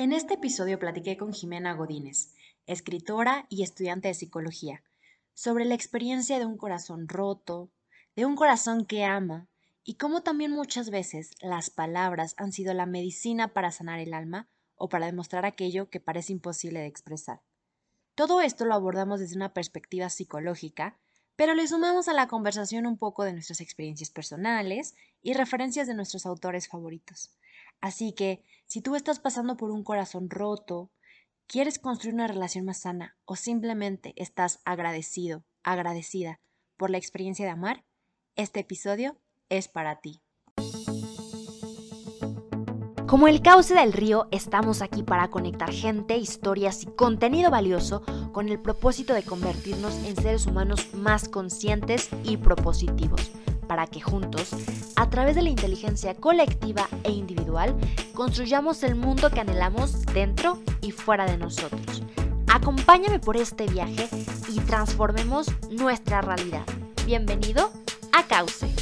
En este episodio platiqué con Jimena Godínez, escritora y estudiante de psicología, sobre la experiencia de un corazón roto, de un corazón que ama, y cómo también muchas veces las palabras han sido la medicina para sanar el alma o para demostrar aquello que parece imposible de expresar. Todo esto lo abordamos desde una perspectiva psicológica, pero le sumamos a la conversación un poco de nuestras experiencias personales y referencias de nuestros autores favoritos. Así que, si tú estás pasando por un corazón roto, quieres construir una relación más sana o simplemente estás agradecido, agradecida por la experiencia de amar, este episodio es para ti. Como el cauce del río, estamos aquí para conectar gente, historias y contenido valioso con el propósito de convertirnos en seres humanos más conscientes y propositivos, para que juntos, a través de la inteligencia colectiva e individual, construyamos el mundo que anhelamos dentro y fuera de nosotros. Acompáñame por este viaje y transformemos nuestra realidad. Bienvenido a Cauce.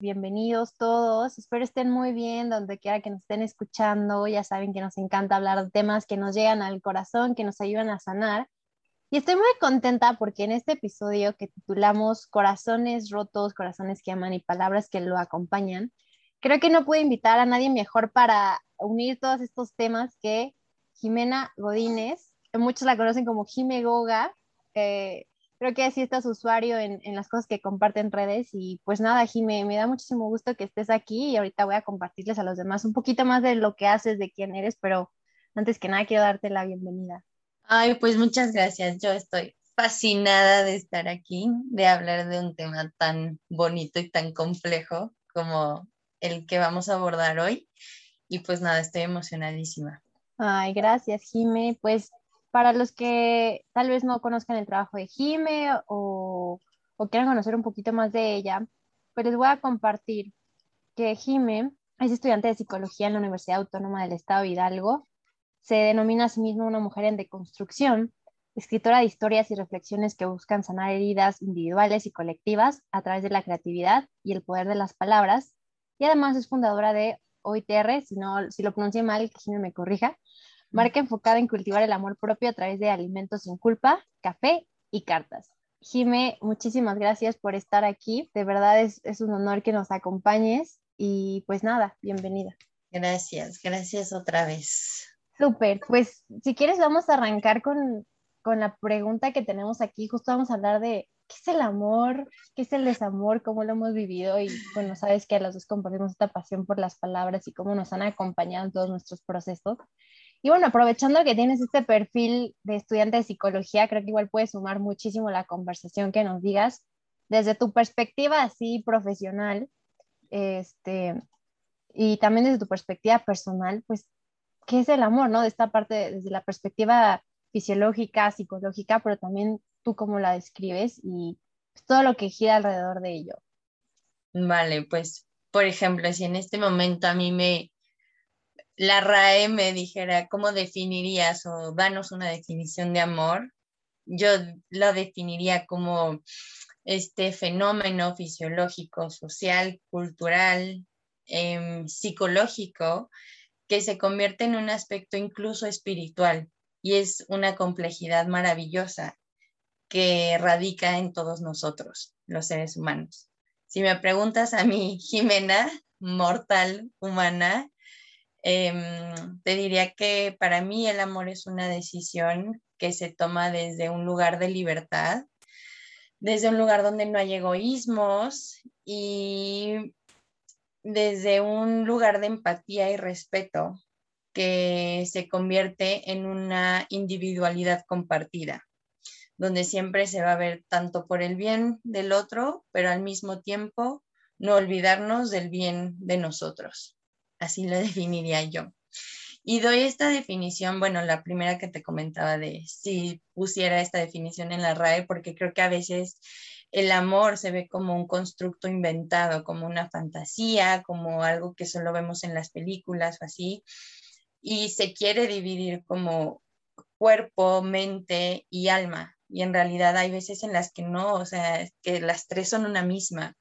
Bienvenidos todos, espero estén muy bien donde quiera que nos estén escuchando. Ya saben que nos encanta hablar de temas que nos llegan al corazón, que nos ayudan a sanar. Y estoy muy contenta porque en este episodio que titulamos Corazones rotos, corazones que aman y palabras que lo acompañan, creo que no pude invitar a nadie mejor para unir todos estos temas que Jimena Godínez, muchos la conocen como Jime Goga, eh, creo que así estás usuario en, en, las cosas que comparten redes. Y pues nada, Jime, me da muchísimo gusto que estés aquí y ahorita voy a compartirles a los demás un poquito más de lo que haces, de quién eres, pero antes que nada quiero darte la bienvenida. Ay, pues muchas gracias. Yo estoy fascinada de estar aquí, de hablar de un tema tan bonito y tan complejo como el que vamos a abordar hoy. Y pues nada, estoy emocionadísima. Ay, gracias, Jime. Pues para los que tal vez no conozcan el trabajo de Jime o, quieran conocer un poquito más de ella, pues les voy a compartir que Jime es estudiante de psicología en la Universidad Autónoma del Estado Hidalgo. Se denomina a sí misma una mujer en deconstrucción, escritora de historias y reflexiones que buscan sanar heridas individuales y colectivas a través de la creatividad y el poder de las palabras. Y además es fundadora de OITR, si, no, si lo pronuncié mal, que Jime me corrija, marca enfocada en cultivar el amor propio a través de alimentos sin culpa, café y cartas. Jime, muchísimas gracias por estar aquí. De verdad es, es un honor que nos acompañes y pues nada, bienvenida. Gracias, gracias otra vez. Súper, pues si quieres vamos a arrancar con, con la pregunta que tenemos aquí. Justo vamos a hablar de qué es el amor, qué es el desamor, cómo lo hemos vivido y bueno, sabes que a los dos compartimos esta pasión por las palabras y cómo nos han acompañado en todos nuestros procesos. Y bueno, aprovechando que tienes este perfil de estudiante de psicología, creo que igual puede sumar muchísimo la conversación que nos digas desde tu perspectiva así profesional, este, y también desde tu perspectiva personal, pues, ¿qué es el amor, no? De esta parte, desde la perspectiva fisiológica, psicológica, pero también tú cómo la describes y pues, todo lo que gira alrededor de ello. Vale, pues, por ejemplo, si en este momento a mí me, la RAE me dijera cómo definirías o danos una definición de amor, yo lo definiría como este fenómeno fisiológico, social, cultural, eh, psicológico, que se convierte en un aspecto incluso espiritual y es una complejidad maravillosa que radica en todos nosotros, los seres humanos. Si me preguntas a mí, Jimena, mortal, humana, Em, te diría que para mí el amor es una decisión que se toma desde un lugar de libertad, desde un lugar donde no hay egoísmos y desde un lugar de empatía y respeto que se convierte en una individualidad compartida, donde siempre se va a ver tanto por el bien del otro, pero al mismo tiempo no olvidarnos del bien de nosotros así lo definiría yo. Y doy esta definición, bueno, la primera que te comentaba de si pusiera esta definición en la RAE, porque creo que a veces el amor se ve como un constructo inventado, como una fantasía, como algo que solo vemos en las películas o así, y se quiere dividir como cuerpo, mente y alma. Y en realidad hay veces en las que no, o sea, que las tres son una misma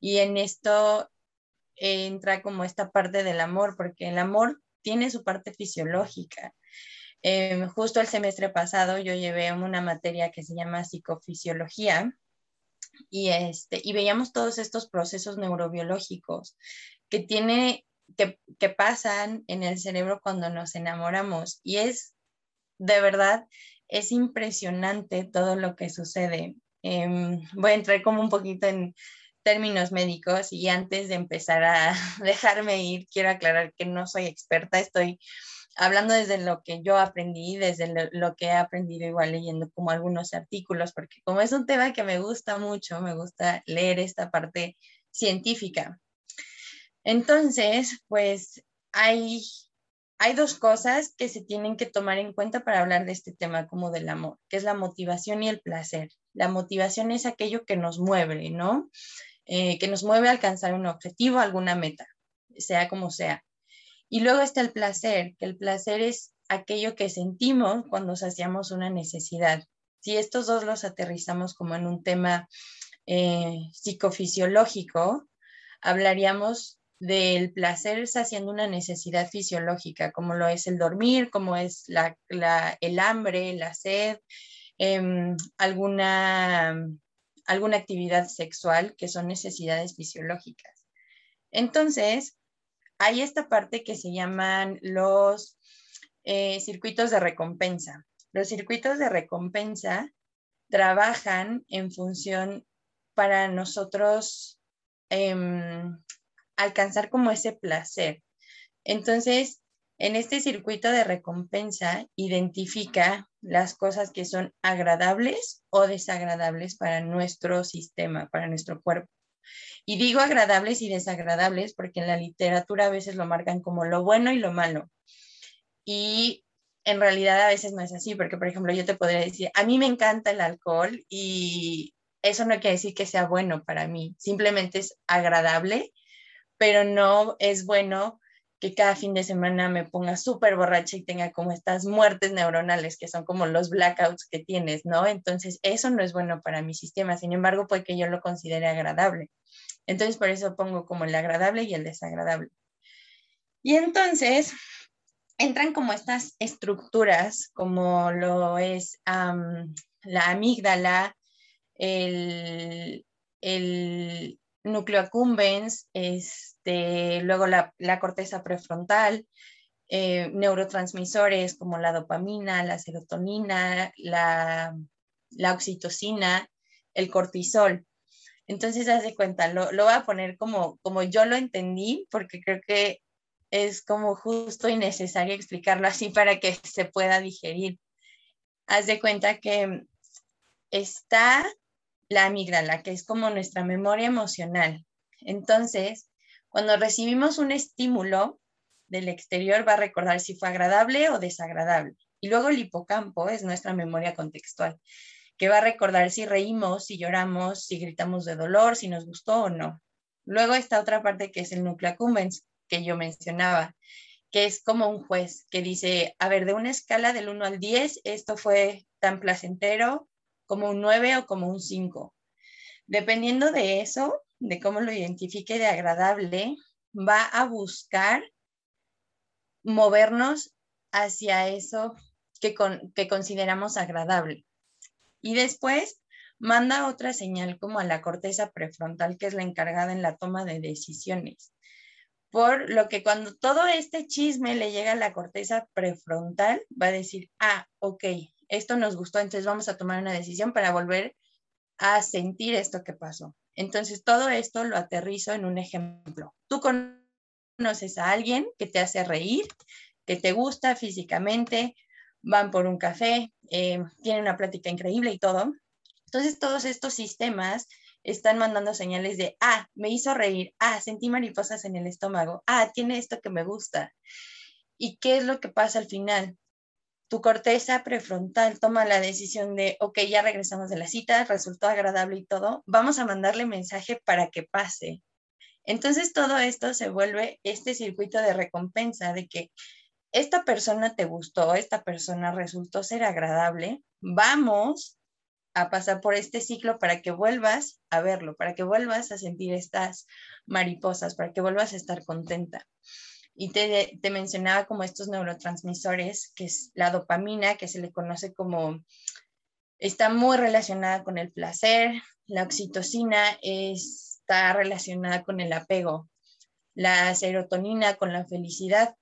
Y en esto entra como esta parte del amor, porque el amor tiene su parte fisiológica. Em, justo el semestre pasado yo llevé una materia que se llama psicofisiología y, este, y veíamos todos estos procesos neurobiológicos que, tiene, que, que pasan en el cerebro cuando nos enamoramos. Y es de verdad, es impresionante todo lo que sucede. Em, voy a entrar como un poquito en términos médicos y antes de empezar a dejarme ir, quiero aclarar que no soy experta, estoy hablando desde lo que yo aprendí, desde lo, que he aprendido igual leyendo como algunos artículos, porque como es un tema que me gusta mucho, me gusta leer esta parte científica. Entonces, pues hay, hay dos cosas que se tienen que tomar en cuenta para hablar de este tema como del amor, que es la motivación y el placer. La motivación es aquello que nos mueve, ¿no? Eh, que nos mueve a alcanzar un objetivo, alguna meta, sea como sea. Y luego está el placer, que el placer es aquello que sentimos cuando saciamos una necesidad. Si estos dos los aterrizamos como en un tema eh, psicofisiológico, hablaríamos del placer saciando una necesidad fisiológica, como lo es el dormir, como es el hambre, la sed, em, alguna alguna actividad sexual, que son necesidades fisiológicas. Entonces, hay esta parte que se llaman los eh, circuitos de recompensa. Los circuitos de recompensa trabajan en función para nosotros em, alcanzar como ese placer. Entonces, en este circuito de recompensa, identifica las cosas que son agradables o desagradables para nuestro sistema, para nuestro cuerpo. Y digo agradables y desagradables porque en la literatura a veces lo marcan como lo bueno y lo malo. Y en realidad a veces no es así, porque por ejemplo yo te podría decir, a mí me encanta el alcohol y eso no quiere decir que sea bueno para mí, simplemente es agradable, pero no es bueno que cada fin de semana me ponga súper borracha y tenga como estas muertes neuronales que son como los blackouts que tienes, ¿no? Entonces, eso no es bueno para mi sistema, sin embargo, puede que yo lo considere agradable. Entonces, por eso pongo como el agradable y el desagradable. Y entonces, entran como estas estructuras, como lo es la amígdala, el, el núcleo accumbens, este, luego la, corteza prefrontal, eh, neurotransmisores como la dopamina, la serotonina, la, oxitocina, el cortisol. Entonces, haz de cuenta, lo, lo voy a poner como, como yo lo entendí, porque creo que es como justo y necesario explicarlo así para que se pueda digerir. Haz de cuenta que está la amígdala, que es como nuestra memoria emocional. Entonces, cuando recibimos un estímulo del exterior, va a recordar si fue agradable o desagradable. Y luego el hipocampo es nuestra memoria contextual, que va a recordar si reímos, si lloramos, si gritamos de dolor, si nos gustó o no. Luego está otra parte que es el núcleo accumbens, que yo mencionaba, que es como un juez que dice, a ver, de una escala del 1 al 10, esto fue tan placentero, como un 9 o como un 5. Dependiendo de eso, de cómo lo identifique de agradable, va a buscar movernos hacia eso que, consideramos agradable. Y después manda otra señal como a la corteza prefrontal, que es la encargada en la toma de decisiones. Por lo que cuando todo este chisme le llega a la corteza prefrontal, va a decir, ah, ok, esto nos gustó, entonces vamos a tomar una decisión para volver a sentir esto que pasó. Entonces, todo esto lo aterrizo en un ejemplo. Tú conoces a alguien que te hace reír, que te gusta físicamente, van por un café, eh, tienen una plática increíble y todo. Entonces, todos estos sistemas están mandando señales de, ah, me hizo reír, ah, sentí mariposas en el estómago, ah, tiene esto que me gusta. ¿Y qué es lo que pasa al final? Tu corteza prefrontal toma la decisión de, ok, ya regresamos de la cita, resultó agradable y todo, vamos a mandarle mensaje para que pase. Entonces todo esto se vuelve este circuito de recompensa de que esta persona te gustó, esta persona resultó ser agradable, vamos a pasar por este ciclo para que vuelvas a verlo, para que vuelvas a sentir estas mariposas, para que vuelvas a estar contenta. Y te, te mencionaba como estos neurotransmisores, que es la dopamina, que se le conoce como, está muy relacionada con el placer, la oxitocina está relacionada con el apego, la serotonina con la felicidad.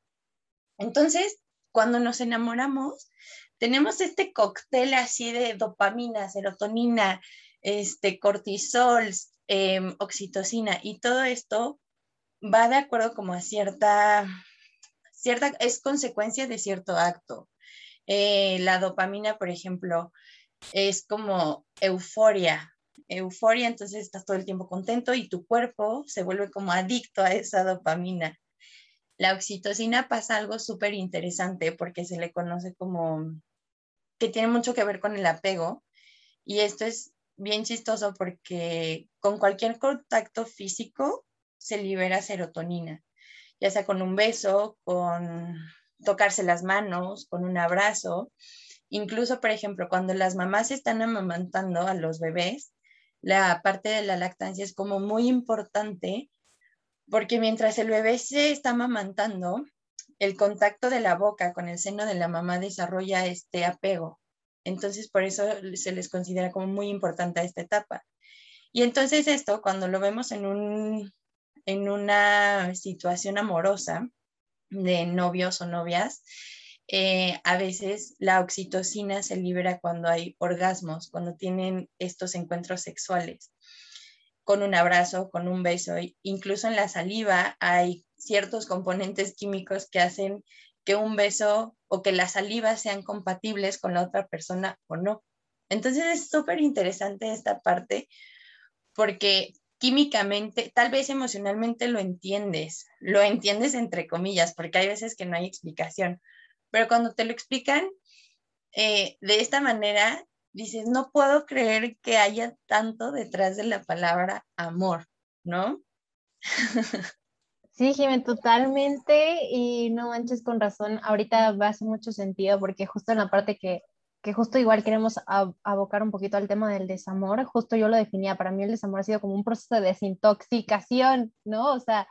Entonces, cuando nos enamoramos, tenemos este cóctel así de dopamina, serotonina, este, cortisol, em, oxitocina y todo esto va de acuerdo como a cierta, cierta, es consecuencia de cierto acto. Eh, la dopamina, por ejemplo, es como euforia, euforia, entonces estás todo el tiempo contento y tu cuerpo se vuelve como adicto a esa dopamina. La oxitocina pasa algo súper interesante porque se le conoce como que tiene mucho que ver con el apego. Y esto es bien chistoso porque con cualquier contacto físico se libera serotonina, ya sea con un beso, con tocarse las manos, con un abrazo. Incluso, por ejemplo, cuando las mamás están amamantando a los bebés, la parte de la lactancia es como muy importante porque mientras el bebé se está amamantando, el contacto de la boca con el seno de la mamá desarrolla este apego. Entonces, por eso se les considera como muy importante esta etapa. Y entonces esto, cuando lo vemos en, un, en una situación amorosa de novios o novias, eh, a veces la oxitocina se libera cuando hay orgasmos, cuando tienen estos encuentros sexuales, con un abrazo, con un beso. Incluso en la saliva hay ciertos componentes químicos que hacen que un beso o que las salivas sean compatibles con la otra persona o no. Entonces es súper interesante esta parte porque químicamente, tal vez emocionalmente lo entiendes, lo entiendes entre comillas, porque hay veces que no hay explicación, pero cuando te lo explican eh, de esta manera, dices, no puedo creer que haya tanto detrás de la palabra amor, ¿no? Sí, Jiménez, totalmente, y no manches con razón, ahorita va a hacer mucho sentido porque justo en la parte que, que justo igual queremos abocar un poquito al tema del desamor, justo yo lo definía, para mí el desamor ha sido como un proceso de desintoxicación, ¿no? O sea,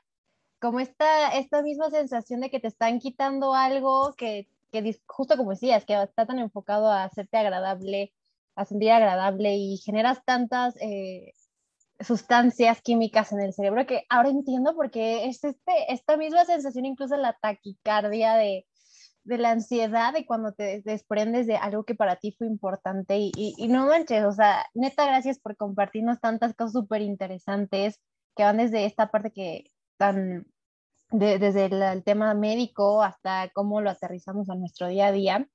como esta, esta misma sensación de que te están quitando algo que, que justo como decías, que está tan enfocado a hacerte agradable, a sentir agradable y generas tantas... Eh, sustancias químicas en el cerebro que ahora entiendo porque es este, esta misma sensación, incluso la taquicardia de, de la ansiedad de cuando te desprendes de algo que para ti fue importante y, y, no manches, o sea, neta, gracias por compartirnos tantas cosas súper interesantes que van desde esta parte que tan, desde el, tema médico hasta cómo lo aterrizamos a nuestro día a día.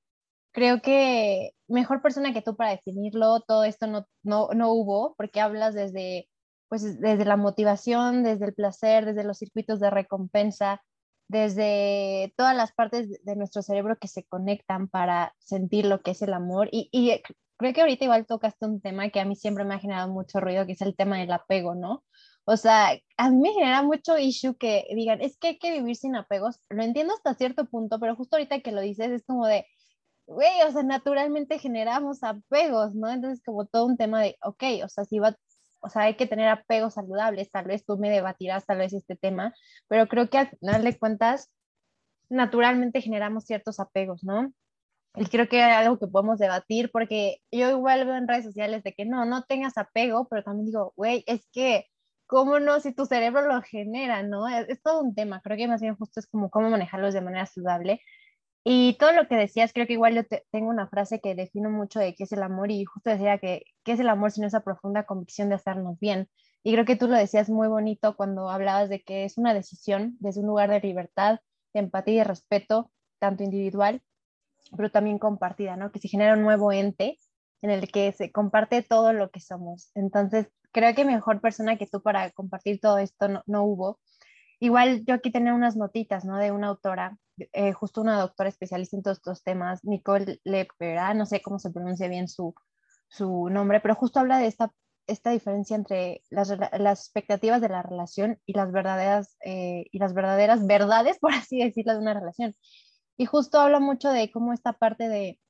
Creo que mejor persona que tú para definirlo, todo esto no, no, no hubo, porque hablas desde pues desde la motivación, desde el placer, desde los circuitos de recompensa, desde todas las partes de nuestro cerebro que se conectan para sentir lo que es el amor. Y, y, creo que ahorita igual tocaste un tema que a mí siempre me ha generado mucho ruido, que es el tema del apego, ¿no? O sea, a mí me genera mucho issue que digan, es que hay que vivir sin apegos. Lo entiendo hasta cierto punto, pero justo ahorita que lo dices es como de, güey, o sea, naturalmente generamos apegos, ¿no? Entonces, como todo un tema de, ok, o sea, si va, o sea, hay que tener apegos saludables, tal vez tú me debatirás tal vez este tema, pero creo que al final de cuentas, naturalmente generamos ciertos apegos, ¿no? Y creo que es algo que podemos debatir porque yo igual veo en redes sociales de que no, no tengas apego, pero también digo, güey, es que, ¿cómo no? Si tu cerebro lo genera, ¿no? Es, es todo un tema, creo que más bien justo es como cómo manejarlos de manera saludable y todo lo que decías, creo que igual yo tengo una frase que defino mucho de qué es el amor y justo decía que qué es el amor sino esa profunda convicción de hacernos bien. Y creo que tú lo decías muy bonito cuando hablabas de que es una decisión desde un lugar de libertad, de empatía y de respeto, tanto individual, pero también compartida, ¿no? Que se genera un nuevo ente en el que se comparte todo lo que somos. Entonces, creo que mejor persona que tú para compartir todo esto no, no hubo. Igual yo aquí tenía unas notitas, ¿no? De una autora eh, justo una doctora especialista en todos estos temas, Nicole Lepera, no sé cómo se pronuncia bien su, su nombre, pero justo habla de esta, esta diferencia entre las, las expectativas de la relación y las verdaderas, eh, y las verdaderas verdades, por así decirlo, de una relación. Y justo habla mucho de cómo esta parte de,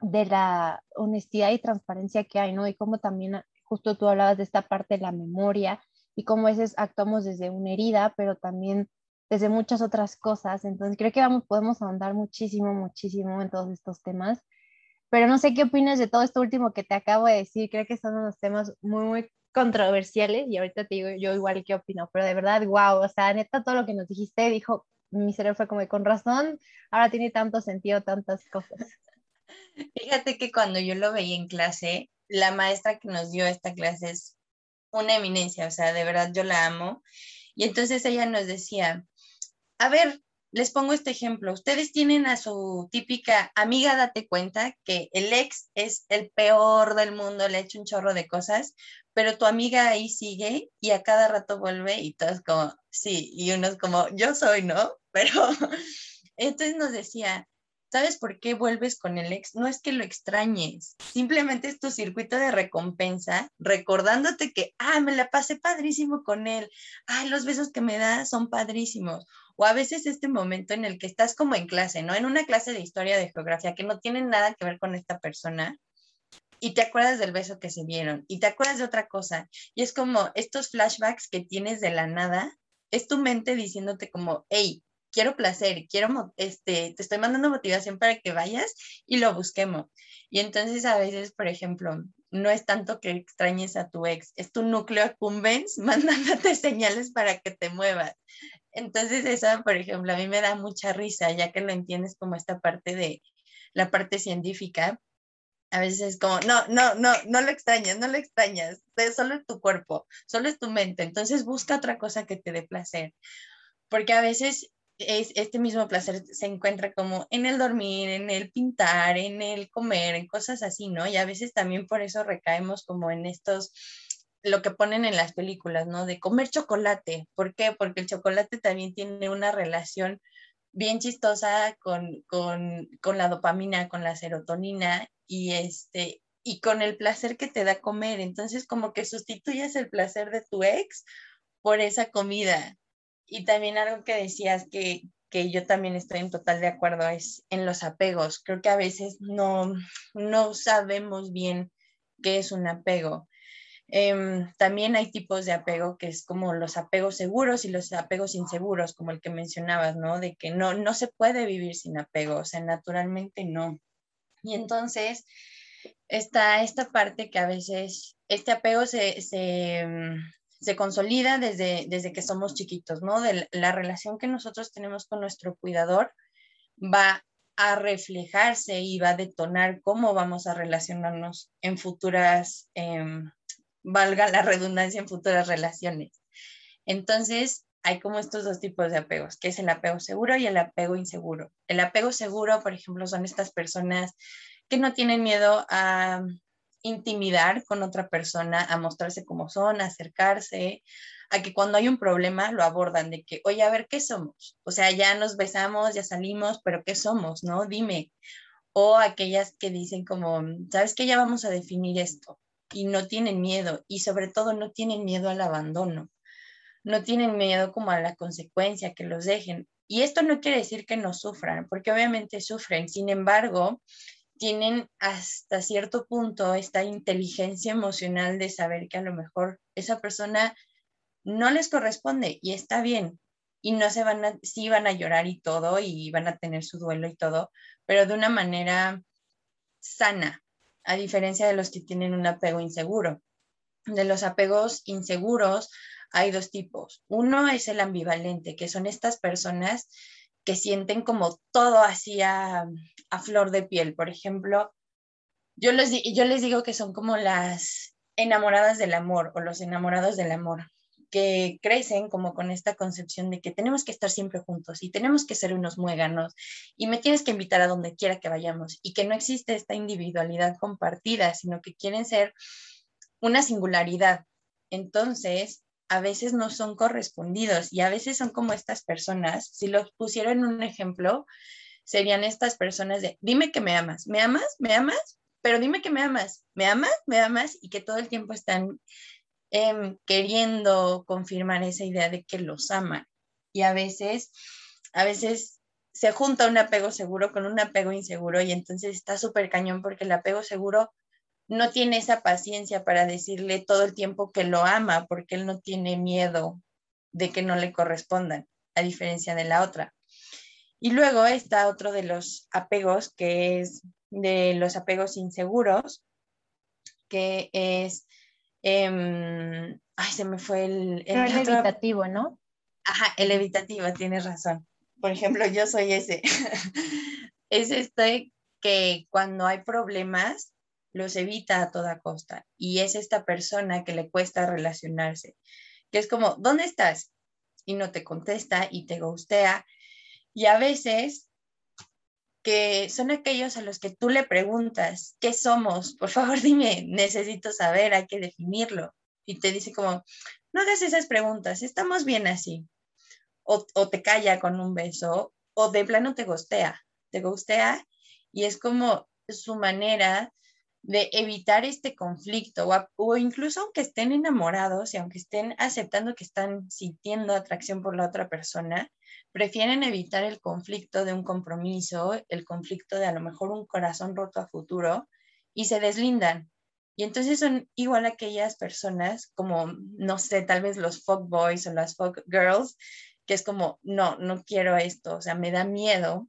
de la honestidad y transparencia que hay, ¿no? Y cómo también, justo tú hablabas de esta parte de la memoria y cómo a veces actuamos desde una herida, pero también desde muchas otras cosas. Entonces, creo que vamos, podemos ahondar muchísimo, muchísimo en todos estos temas. Pero no sé qué opinas de todo esto último que te acabo de decir. Creo que son unos temas muy, muy controversiales y ahorita te digo yo igual qué opino, pero de verdad, wow, o sea, neta, todo lo que nos dijiste, dijo, mi cerebro fue como con razón, ahora tiene tanto sentido tantas cosas. Fíjate que cuando yo lo veía en clase, la maestra que nos dio esta clase es una eminencia, o sea, de verdad yo la amo. Y entonces ella nos decía, a ver, les pongo este ejemplo. Ustedes tienen a su típica amiga, date cuenta que el ex es el peor del mundo, le ha hecho un chorro de cosas, pero tu amiga ahí sigue y a cada rato vuelve y todos como, sí, y unos como, yo soy, ¿no? Pero entonces nos decía, ¿sabes por qué vuelves con el ex? No es que lo extrañes, simplemente es tu circuito de recompensa, recordándote que, ah, me la pasé padrísimo con él, ah, los besos que me da son padrísimos. O a veces este momento en el que estás como en clase, ¿no? En una clase de historia de geografía que no tiene nada que ver con esta persona, y te acuerdas del beso que se dieron y te acuerdas de otra cosa. Y es como estos flashbacks que tienes de la nada, es tu mente diciéndote como, hey, quiero placer, quiero, este, te estoy mandando motivación para que vayas y lo busquemos. Y entonces a veces, por ejemplo, no es tanto que extrañes a tu ex, es tu núcleo accumbens mandándote señales para que te muevas. Entonces eso, por ejemplo, a mí me da mucha risa, ya que lo entiendes como esta parte de la parte científica, a veces es como, no, no, no, no lo extrañas, no lo extrañas, solo es tu cuerpo, solo es tu mente, entonces busca otra cosa que te dé placer, porque a veces es, este mismo placer se encuentra como en el dormir, en el pintar, en el comer, en cosas así, ¿no? Y a veces también por eso recaemos como en estos, lo que ponen en las películas, ¿no? De comer chocolate. ¿Por qué? Porque el chocolate también tiene una relación bien chistosa con, con, con la dopamina, con la serotonina y este y con el placer que te da comer. Entonces, como que sustituyes el placer de tu ex por esa comida. Y también algo que decías que, que yo también estoy en total de acuerdo es en los apegos. Creo que a veces no, no sabemos bien qué es un apego. Em, también hay tipos de apego que es como los apegos seguros y los apegos inseguros, como el que mencionabas, ¿no? De que no, no se puede vivir sin apego, o sea, naturalmente no. Y entonces está esta parte que a veces este apego se, se, mm, consolida desde, desde que somos chiquitos, ¿no? De la relación que nosotros tenemos con nuestro cuidador va a reflejarse y va a detonar cómo vamos a relacionarnos en futuras, em, valga la redundancia, en futuras relaciones. Entonces, hay como estos dos tipos de apegos, que es el apego seguro y el apego inseguro. El apego seguro, por ejemplo, son estas personas que no tienen miedo a intimidar con otra persona, a mostrarse como son, a acercarse, a que cuando hay un problema lo abordan de que, oye, a ver, ¿qué somos? O sea, ya nos besamos, ya salimos, pero ¿qué somos? ¿No? Dime. O aquellas que dicen como, ¿sabes qué? Ya vamos a definir esto. Y no tienen miedo y sobre todo no tienen miedo al abandono no tienen miedo como a la consecuencia, que los dejen. Y esto no quiere decir que no sufran, porque obviamente sufren. Sin embargo, tienen hasta cierto punto esta inteligencia emocional de saber que a lo mejor esa persona no les corresponde y está bien. Y no se van a, van a llorar y todo, y van a tener su duelo y todo, pero de una manera sana, a diferencia de los que tienen un apego inseguro. De los apegos inseguros, hay dos tipos. Uno es el ambivalente, que son estas personas que sienten como todo así a, flor de piel. Por ejemplo, yo les, yo les digo que son como las enamoradas del amor o los enamorados del amor que crecen como con esta concepción de que tenemos que estar siempre juntos y tenemos que ser unos muéganos y me tienes que invitar a donde quiera que vayamos y que no existe esta individualidad compartida, sino que quieren ser una singularidad. Entonces, a veces no son correspondidos y a veces son como estas personas, si los pusieron en un ejemplo, serían estas personas de, dime que me amas, me amas, me amas, pero dime que me amas, me amas, me amas y que todo el tiempo están em, queriendo confirmar esa idea de que los aman. Y a veces, a veces se junta un apego seguro con un apego inseguro y entonces está súper cañón porque el apego seguro no tiene esa paciencia para decirle todo el tiempo que lo ama porque él no tiene miedo de que no le correspondan, a diferencia de la otra. Y luego está otro de los apegos que es de los apegos inseguros, que es, em, ay, se me fue el... el, evitativo, ¿no? Ajá, el evitativo, tienes razón. Por ejemplo, yo soy ese. es este que cuando hay problemas los evita a toda costa y es esta persona que le cuesta relacionarse, que es como, ¿dónde estás? Y no te contesta y te gustea. Y a veces que son aquellos a los que tú le preguntas, ¿qué somos? Por favor, dime, necesito saber, hay que definirlo. Y te dice como, no hagas esas preguntas, estamos bien así o, te calla con un beso, o de plano te gustea, te gustea y es como su manera de evitar este conflicto o, incluso aunque estén enamorados y aunque estén aceptando que están sintiendo atracción por la otra persona, prefieren evitar el conflicto de un compromiso, el conflicto de a lo mejor un corazón roto a futuro y se deslindan. Y entonces son igual aquellas personas como, no sé, tal vez los folk boys o las folk girls que es como, no, no quiero esto, o sea, me da miedo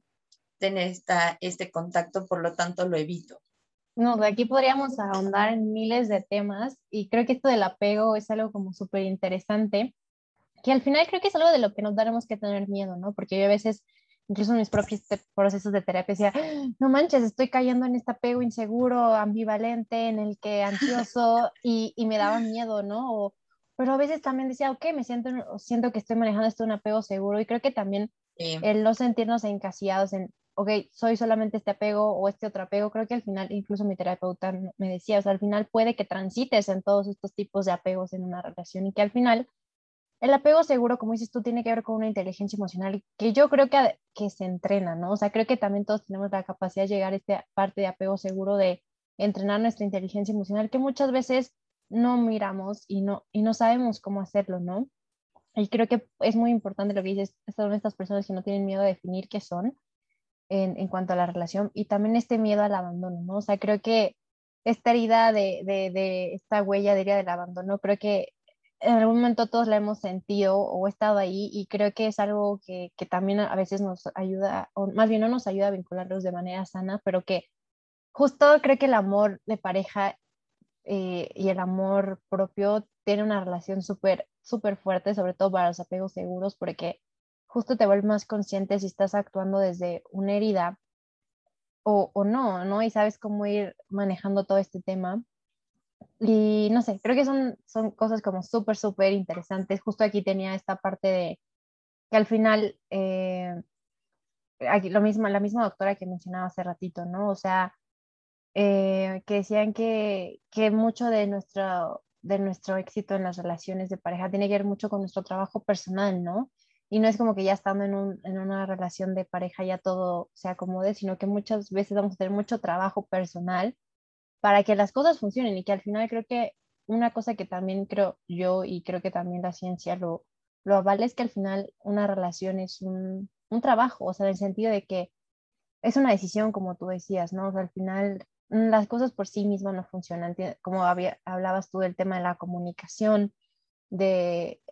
tener esta, este contacto, por lo tanto lo evito. No, de aquí podríamos ahondar en miles de temas y creo que esto del apego es algo como súper interesante, que al final creo que es algo de lo que nos daremos que tener miedo, ¿no? Porque yo a veces, incluso en mis propios procesos de terapia, decía, no manches, estoy cayendo en este apego inseguro, ambivalente, en el que ansioso y, y me daba miedo, ¿no? O, pero a veces también decía, ok, me siento, siento que estoy manejando esto un apego seguro y creo que también el no sentirnos encasillados en, ok, soy solamente este apego o este otro apego, creo que al final, incluso mi terapeuta me decía, o sea, al final puede que transites en todos estos tipos de apegos en una relación y que al final el apego seguro, como dices tú, tiene que ver con una inteligencia emocional que yo creo que, que se entrena, ¿no? O sea, creo que también todos tenemos la capacidad de llegar a esta parte de apego seguro de entrenar nuestra inteligencia emocional, que muchas veces no miramos y no, y no sabemos cómo hacerlo, ¿no? Y creo que es muy importante lo que dices, son estas personas que no tienen miedo a definir qué son en, cuanto a la relación y también este miedo al abandono, ¿no? O sea, creo que esta herida de, de, de esta huella de herida del abandono, creo que en algún momento todos la hemos sentido o estado ahí y creo que es algo que, que, también a veces nos ayuda, o más bien no nos ayuda a vincularlos de manera sana, pero que justo creo que el amor de pareja eh, y el amor propio tiene una relación súper, súper fuerte, sobre todo para los apegos seguros, porque justo te vuelves más consciente si estás actuando desde una herida o, o no, ¿no? Y sabes cómo ir manejando todo este tema. Y no sé, creo que son, son cosas como súper, súper interesantes. Justo aquí tenía esta parte de que al final, eh, aquí lo mismo, la misma doctora que mencionaba hace ratito, ¿no? O sea, eh, que decían que, que mucho de nuestro, de nuestro éxito en las relaciones de pareja tiene que ver mucho con nuestro trabajo personal, ¿no? Y no es como que ya estando en, un, en una relación de pareja ya todo se acomode, sino que muchas veces vamos a tener mucho trabajo personal para que las cosas funcionen y que al final creo que una cosa que también creo yo y creo que también la ciencia lo, lo avala es que al final una relación es un, un trabajo, o sea, en el sentido de que es una decisión, como tú decías, ¿no? O sea, al final Mm, las cosas por sí mismas no funcionan. Como había, hablabas tú del tema de la comunicación, de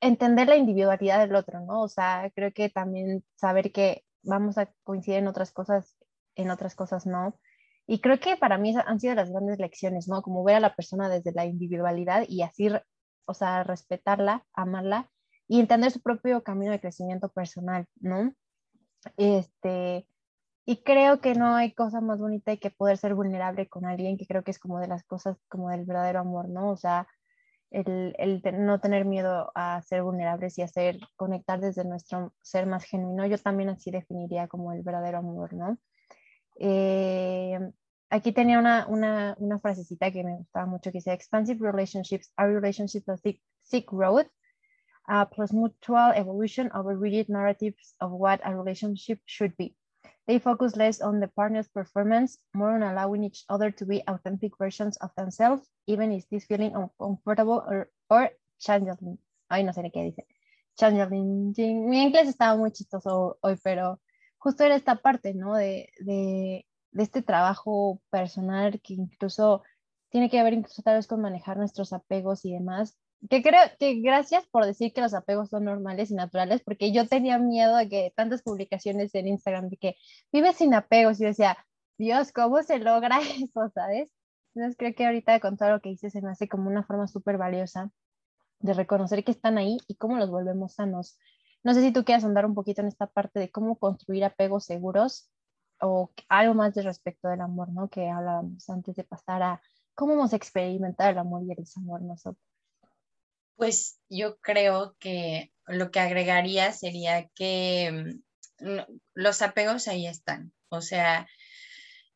entender la individualidad del otro, ¿no? O sea, creo que también saber que vamos a coincidir en otras cosas, en otras cosas no. Y creo que para mí han sido las grandes lecciones, ¿no? Como ver a la persona desde la individualidad y así, o sea, respetarla, amarla y entender su propio camino de crecimiento personal, ¿no? Este, y creo que no hay cosa más bonita que poder ser vulnerable con alguien, que creo que es como de las cosas como del verdadero amor, ¿no? O sea, el, no tener miedo a ser vulnerables y a ser, conectar desde nuestro ser más genuino. Yo también así definiría como el verdadero amor, ¿no? Eh, aquí tenía una, una, frasecita que me gustaba mucho que decía, expansive relationships are relationships seek growth, uh, plus mutual evolution over rigid narratives of what a relationship should be. They focus less on the partner's performance, more on allowing each other to be authentic versions of themselves, even if this feeling uncomfortable or, or challenging. Ay, no sé qué dice. Challenging. Mi inglés estaba muy chistoso hoy, pero justo era esta parte, ¿no? De, de, de este trabajo personal que incluso tiene que ver incluso tal vez con manejar nuestros apegos y demás. Que creo que gracias por decir que los apegos son normales y naturales, porque yo tenía miedo de que tantas publicaciones en Instagram de que vives sin apegos, y decía, Dios, ¿cómo se logra eso, sabes? Entonces creo que ahorita con todo lo que dices se me hace como una forma súper valiosa de reconocer que están ahí y cómo los volvemos sanos. No sé si tú quieras andar un poquito en esta parte de cómo construir apegos seguros o algo más de respecto del amor, ¿no? Que hablábamos antes de pasar a cómo hemos experimentado el amor y el desamor nosotros. Pues yo creo que lo que agregaría sería que mm, los apegos ahí están. O sea,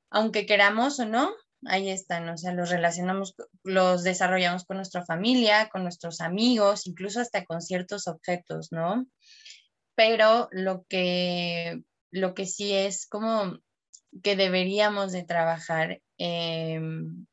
aunque queramos o no, ahí están, o sea, los relacionamos, los desarrollamos con nuestra familia, con nuestros amigos, incluso hasta con ciertos objetos, ¿no? Pero lo que, lo que sí es como que deberíamos de trabajar, em,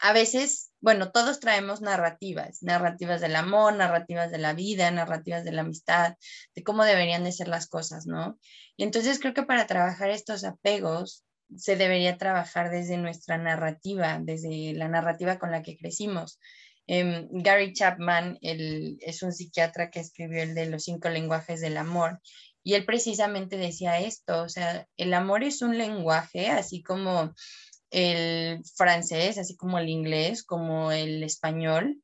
a veces, bueno, todos traemos narrativas, narrativas del amor, narrativas de la vida, narrativas de la amistad, de cómo deberían de ser las cosas, ¿no? Y entonces creo que para trabajar estos apegos, se debería trabajar desde nuestra narrativa, desde la narrativa con la que crecimos. Em, Gary Chapman es un psiquiatra que escribió el de los cinco lenguajes del amor y él precisamente decía esto, o sea, el amor es un lenguaje, así como el francés, así como el inglés, como el español,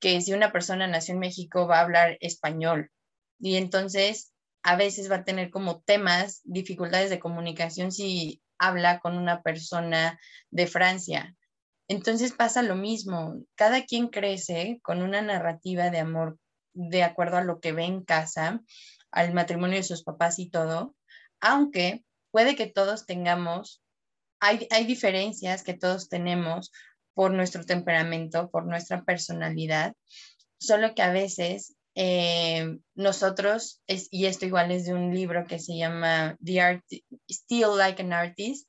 que si una persona nació en México va a hablar español. Y entonces a veces va a tener como temas, dificultades de comunicación si habla con una persona de Francia. Entonces pasa lo mismo, cada quien crece con una narrativa de amor de acuerdo a lo que ve en casa, al matrimonio de sus papás y todo, aunque puede que todos tengamos, hay, hay diferencias que todos tenemos por nuestro temperamento, por nuestra personalidad, solo que a veces eh, nosotros, y esto igual es de un libro que se llama The Art, Still Like an Artist,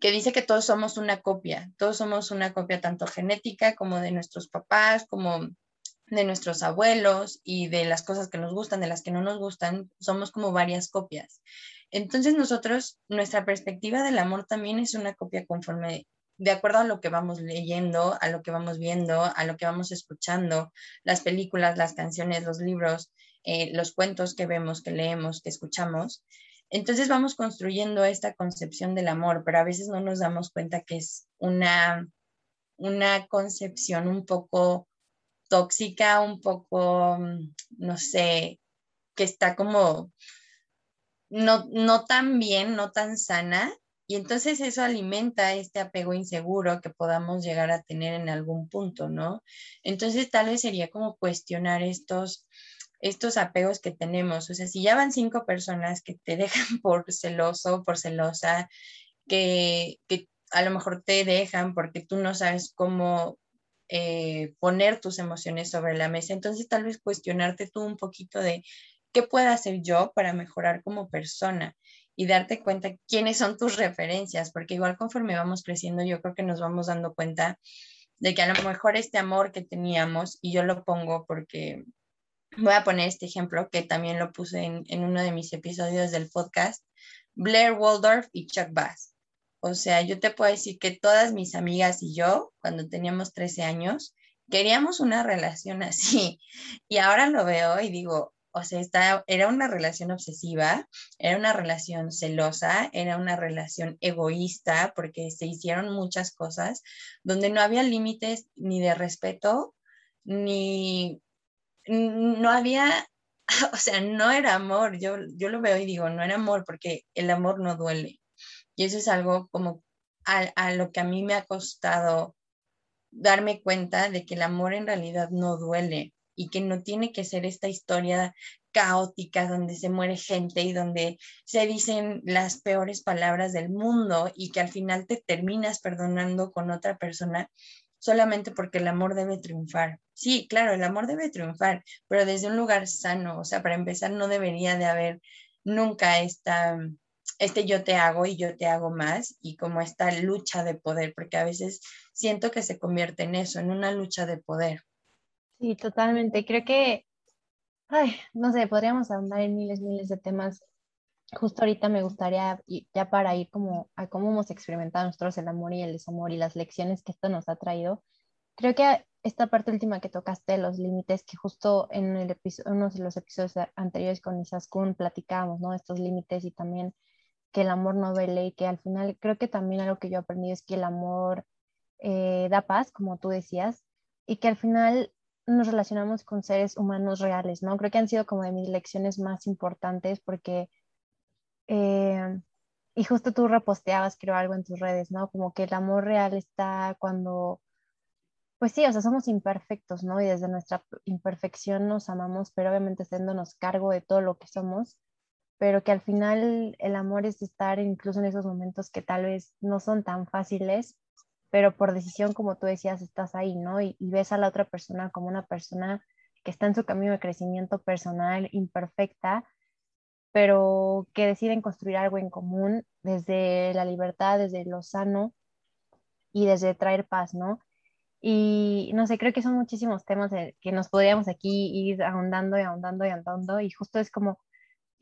que dice que todos somos una copia, todos somos una copia tanto genética como de nuestros papás, como de nuestros abuelos y de las cosas que nos gustan, de las que no nos gustan, somos como varias copias. Entonces nosotros, nuestra perspectiva del amor también es una copia conforme de acuerdo a lo que vamos leyendo, a lo que vamos viendo, a lo que vamos escuchando, las películas, las canciones, los libros, eh, los cuentos que vemos, que leemos, que escuchamos. Entonces vamos construyendo esta concepción del amor, pero a veces no nos damos cuenta que es una, una concepción un poco tóxica, un poco, mm, no sé, que está como no, no tan bien, no tan sana, y entonces eso alimenta este apego inseguro que podamos llegar a tener en algún punto, ¿no? Entonces tal vez sería como cuestionar estos, estos apegos que tenemos. O sea, si ya van cinco personas que te dejan por celoso, por celosa, que, que a lo mejor te dejan porque tú no sabes cómo eh, poner tus emociones sobre la mesa, entonces tal vez cuestionarte tú un poquito de qué puedo hacer yo para mejorar como persona y darte cuenta quiénes son tus referencias, porque igual conforme vamos creciendo, yo creo que nos vamos dando cuenta de que a lo mejor este amor que teníamos, y yo lo pongo porque voy a poner este ejemplo que también lo puse en, en uno de mis episodios del podcast, Blair Waldorf y Chuck Bass. O sea, yo te puedo decir que todas mis amigas y yo, cuando teníamos 13 años, queríamos una relación así. Y ahora lo veo y digo, o sea, era una relación obsesiva, era una relación celosa, era una relación egoísta, porque se hicieron muchas cosas donde no había límites ni de respeto, ni no había, o sea, no era amor. Yo, yo lo veo y digo, no era amor, porque el amor no duele. Y eso es algo como a lo que a mí me ha costado darme cuenta de que el amor en realidad no duele y que no tiene que ser esta historia caótica donde se muere gente y donde se dicen las peores palabras del mundo y que al final te terminas perdonando con otra persona solamente porque el amor debe triunfar. Sí, claro, el amor debe triunfar, pero desde un lugar sano, o sea, para empezar no debería de haber nunca esta este yo te hago y yo te hago más y como esta lucha de poder, porque a veces siento que se convierte en eso, en una lucha de poder. Sí, totalmente. Creo que, ay, no sé, podríamos andar en miles, miles de temas justo ahorita me gustaría, ya para ir como a cómo hemos experimentado nosotros el amor y el desamor y las lecciones que esto nos ha traído, creo que esta parte última que tocaste, los límites, que justo en el uno de los episodios anteriores con Isaskun platicábamos, ¿no? Estos límites y también que el amor no vele y que al final creo que también algo que yo he aprendido es que el amor eh, da paz, como tú decías, y que al final nos relacionamos con seres humanos reales, ¿no? Creo que han sido como de mis lecciones más importantes porque, eh, y justo tú reposteabas, creo, algo en tus redes, ¿no? Como que el amor real está cuando, pues sí, o sea, somos imperfectos, ¿no? Y desde nuestra imperfección nos amamos, pero obviamente haciéndonos cargo de todo lo que somos, pero que al final el amor es estar incluso en esos momentos que tal vez no son tan fáciles, pero por decisión, como tú decías, estás ahí, ¿no? Y, ves a la otra persona como una persona que está en su camino de crecimiento personal, imperfecta, pero que deciden construir algo en común desde la libertad, desde lo sano y desde traer paz, ¿no? Y no sé, creo que son muchísimos temas que nos podríamos aquí ir ahondando y ahondando y ahondando, y justo es como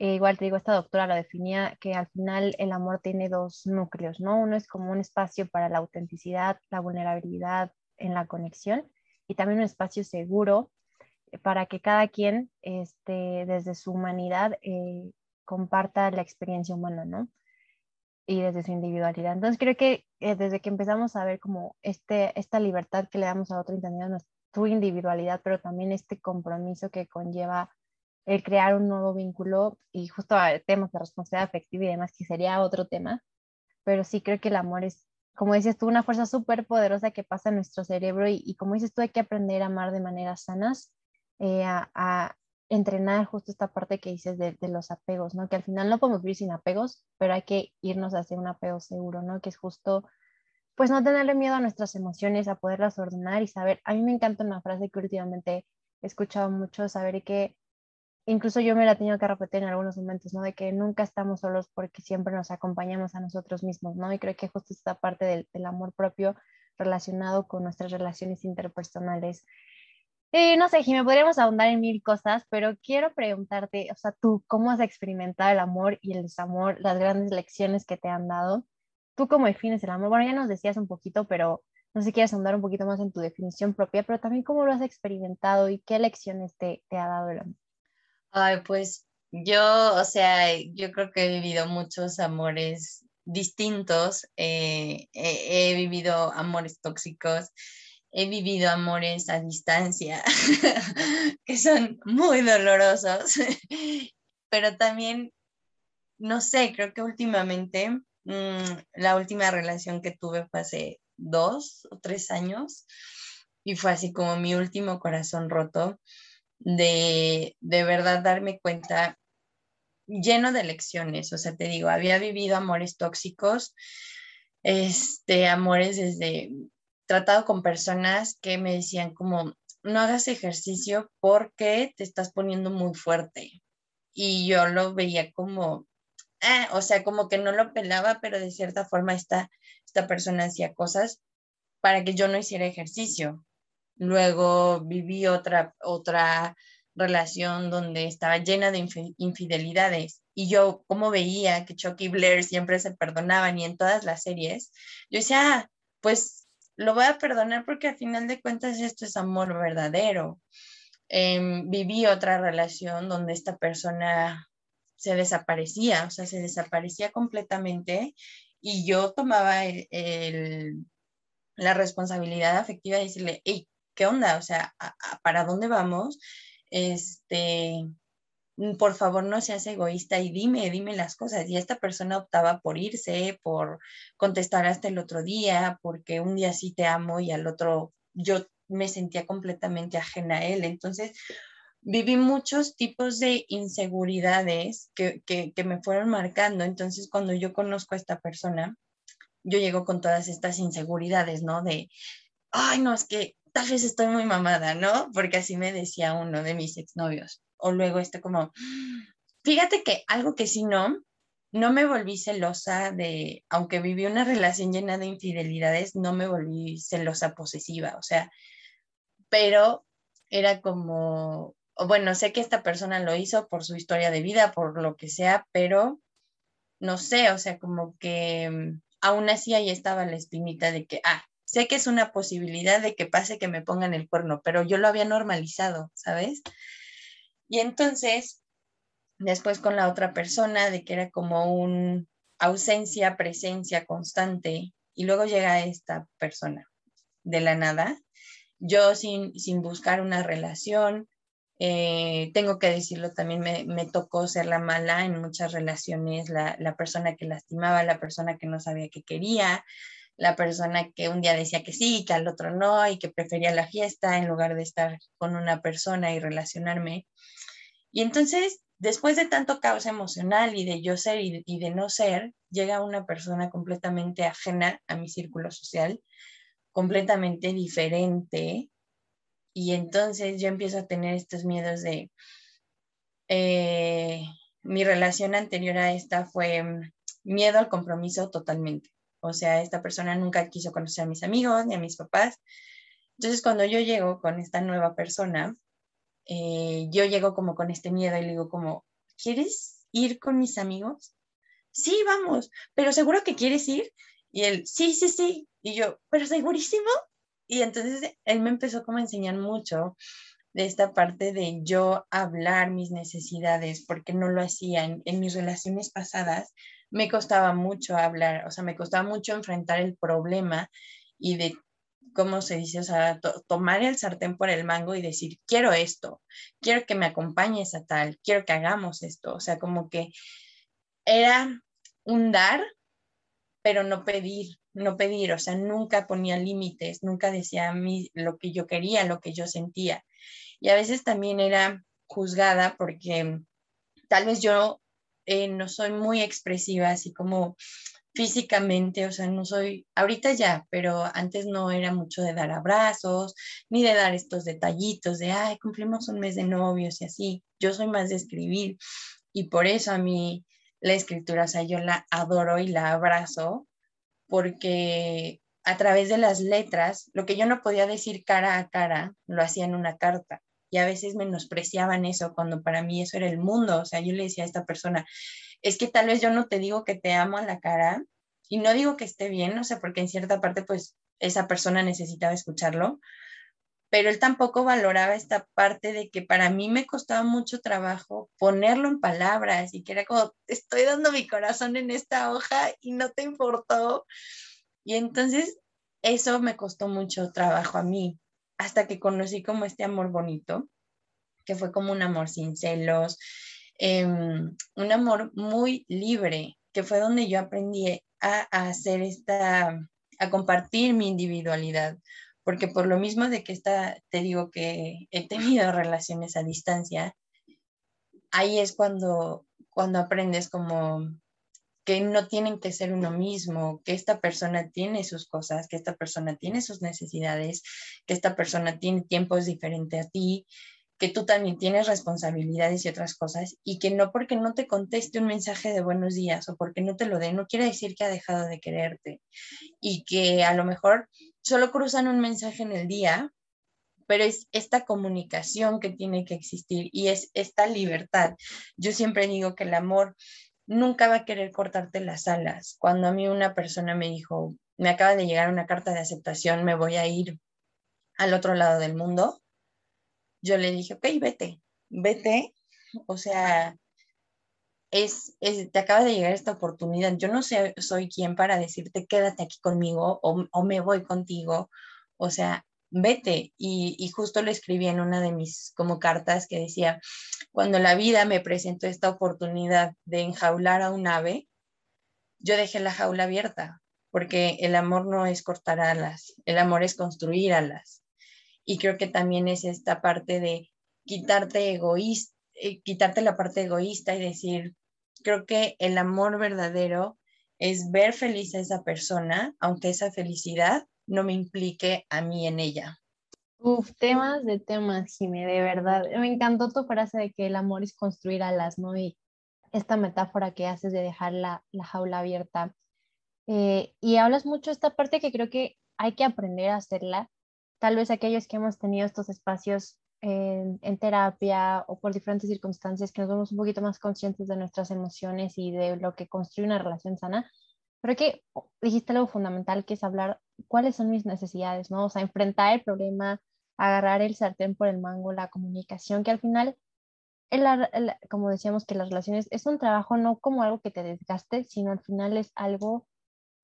eh, igual te digo, esta doctora lo definía que al final el amor tiene dos núcleos, ¿no? Uno es como un espacio para la autenticidad, la vulnerabilidad en la conexión y también un espacio seguro para que cada quien, este, desde su humanidad, eh, comparta la experiencia humana, ¿no? Y desde su individualidad. Entonces creo que eh, desde que empezamos a ver como este, esta libertad que le damos a otro entendiendo tu individualidad, pero también este compromiso que conlleva el crear un nuevo vínculo y justo a temas de responsabilidad afectiva y demás, que sería otro tema, pero sí creo que el amor es, como dices tú, una fuerza súper poderosa que pasa en nuestro cerebro y, como dices tú, hay que aprender a amar de maneras sanas, eh, a, entrenar justo esta parte que dices de, de, los apegos, ¿no? Que al final no podemos vivir sin apegos, pero hay que irnos hacia un apego seguro, ¿no? Que es justo, pues no tenerle miedo a nuestras emociones, a poderlas ordenar y saber, a mí me encanta una frase que últimamente he escuchado mucho, saber que incluso yo me la he tenido que repetir en algunos momentos, ¿no? De que nunca estamos solos porque siempre nos acompañamos a nosotros mismos, ¿no? Y creo que justo esta parte del, amor propio relacionado con nuestras relaciones interpersonales. Eh, no sé, Jimmy, podríamos ahondar en mil cosas, pero quiero preguntarte, o sea, tú, ¿cómo has experimentado el amor y el desamor, las grandes lecciones que te han dado? ¿Tú cómo defines el amor? Bueno, ya nos decías un poquito, pero no sé si quieres ahondar un poquito más en tu definición propia, pero también cómo lo has experimentado y qué lecciones te, te ha dado el amor. Ay, pues yo, o sea, yo creo que he vivido muchos amores distintos, eh, he, vivido amores tóxicos, he vivido amores a distancia, que son muy dolorosos, pero también, no sé, creo que últimamente, mm, la última relación que tuve fue hace dos o tres años y fue así como mi último corazón roto de, de verdad darme cuenta lleno de lecciones, o sea, te digo, había vivido amores tóxicos, este, amores desde tratado con personas que me decían como, no hagas ejercicio porque te estás poniendo muy fuerte. Y yo lo veía como, ah, o sea, como que no lo pelaba, pero de cierta forma esta, esta persona hacía cosas para que yo no hiciera ejercicio. Luego viví otra, otra relación donde estaba llena de infidelidades y yo como veía que Chucky Blair siempre se perdonaban y en todas las series, yo decía, ah, pues lo voy a perdonar porque al final de cuentas esto es amor verdadero. Em, viví otra relación donde esta persona se desaparecía, o sea, se desaparecía completamente y yo tomaba la responsabilidad afectiva de decirle, hey, ¿qué onda? O sea, ¿para dónde vamos? Este, por favor no seas egoísta y dime, dime las cosas. Y esta persona optaba por irse, por contestar hasta el otro día, porque un día sí te amo y al otro yo me sentía completamente ajena a él. Entonces, viví muchos tipos de inseguridades que, que, que me fueron marcando. Entonces, cuando yo conozco a esta persona, yo llego con todas estas inseguridades, ¿no? De, ay, no, es que tal vez estoy muy mamada, ¿no? Porque así me decía uno de mis exnovios. O luego este como, fíjate que algo que sí no, no me volví celosa de, aunque viví una relación llena de infidelidades, no me volví celosa posesiva, o sea, pero era como, bueno, sé que esta persona lo hizo por su historia de vida, por lo que sea, pero no sé, o sea, como que mm, aún así ahí estaba la espinita de que, ah, sé que es una posibilidad de que pase que me pongan el cuerno, pero yo lo había normalizado, ¿sabes? Y entonces, después con la otra persona, de que era como un ausencia, presencia constante, y luego llega esta persona de la nada, yo sin, sin buscar una relación, eh, tengo que decirlo, también me, tocó ser la mala en muchas relaciones, la, persona que lastimaba, la persona que no sabía que quería, la persona que un día decía que sí, que al otro no, y que prefería la fiesta en lugar de estar con una persona y relacionarme. Y entonces, después de tanto caos emocional y de yo ser y y de no ser, llega una persona completamente ajena a mi círculo social, completamente diferente, y entonces yo empiezo a tener estos miedos de... Eh, mi relación anterior a esta fue mm, miedo al compromiso totalmente. O sea, esta persona nunca quiso conocer a mis amigos ni a mis papás. Entonces, cuando yo llego con esta nueva persona, eh, yo llego como con este miedo y le digo como, ¿quieres ir con mis amigos? Sí, vamos, pero seguro que quieres ir. Y él, sí, sí, sí. Y yo, pero segurísimo. Y entonces él me empezó como a enseñar mucho de esta parte de yo hablar mis necesidades, porque no lo hacía en, mis relaciones pasadas, me costaba mucho hablar, o sea, me costaba mucho enfrentar el problema y de, ¿cómo se dice? O sea, tomar el sartén por el mango y decir, quiero esto, quiero que me acompañes a tal, quiero que hagamos esto, o sea, como que era un dar, pero no pedir, no pedir, o sea, nunca ponía límites, nunca decía a mí lo que yo quería, lo que yo sentía. Y a veces también era juzgada porque tal vez yo eh, no soy muy expresiva, así como físicamente, o sea, no soy, ahorita ya, pero antes no era mucho de dar abrazos, ni de dar estos detallitos de, ay, cumplimos un mes de novios y así. Yo soy más de escribir y por eso a mí la escritura, o sea, yo la adoro y la abrazo porque a través de las letras, lo que yo no podía decir cara a cara, lo hacía en una carta. Y a veces menospreciaban eso cuando para mí eso era el mundo. O sea, yo le decía a esta persona, es que tal vez yo no te digo que te amo a la cara y no digo que esté bien, o sea, porque en cierta parte pues esa persona necesitaba escucharlo, pero él tampoco valoraba esta parte de que para mí me costaba mucho trabajo ponerlo en palabras y que era como, estoy dando mi corazón en esta hoja y no te importó. Y entonces eso me costó mucho trabajo a mí, hasta que conocí como este amor bonito, que fue como un amor sin celos, em, un amor muy libre, que fue donde yo aprendí a, hacer esta, a compartir mi individualidad, porque por lo mismo de que está, te digo que he tenido relaciones a distancia, ahí es cuando, cuando aprendes como que no tienen que ser uno mismo, que esta persona tiene sus cosas, que esta persona tiene sus necesidades, que esta persona tiene tiempos diferentes a ti, que tú también tienes responsabilidades y otras cosas, y que no porque no te conteste un mensaje de buenos días o porque no te lo dé, no quiere decir que ha dejado de quererte, y que a lo mejor solo cruzan un mensaje en el día, pero es esta comunicación que tiene que existir y es esta libertad. Yo siempre digo que el amor nunca va a querer cortarte las alas. Cuando a mí una persona me dijo, me acaba de llegar una carta de aceptación, me voy a ir al otro lado del mundo, yo le dije, ok, vete, vete. O sea, es, te acaba de llegar esta oportunidad. Yo no sé, soy quien para decirte quédate aquí conmigo o, me voy contigo. O sea, vete. Y, y, justo lo escribí en una de mis como cartas que decía, cuando la vida me presentó esta oportunidad de enjaular a un ave, yo dejé la jaula abierta, porque el amor no es cortar alas, el amor es construir alas. Y creo que también es esta parte de quitarte egoísta, eh, quitarte la parte egoísta y decir, creo que el amor verdadero es ver feliz a esa persona, aunque esa felicidad no me implique a mí en ella. Uf, temas de temas, Jimé, de verdad. Me encantó tu frase de que el amor es construir alas, ¿no? Y esta metáfora que haces de dejar la, jaula abierta. Eh, y hablas mucho esta parte que creo que hay que aprender a hacerla. Tal vez aquellos que hemos tenido estos espacios en, en, terapia o por diferentes circunstancias que nos vemos un poquito más conscientes de nuestras emociones y de lo que construye una relación sana. Pero que dijiste algo fundamental, que es hablar cuáles son mis necesidades, ¿no? O sea, enfrentar el problema, agarrar el sartén por el mango, la comunicación, que al final, el, como decíamos, que las relaciones es un trabajo no como algo que te desgaste, sino al final es algo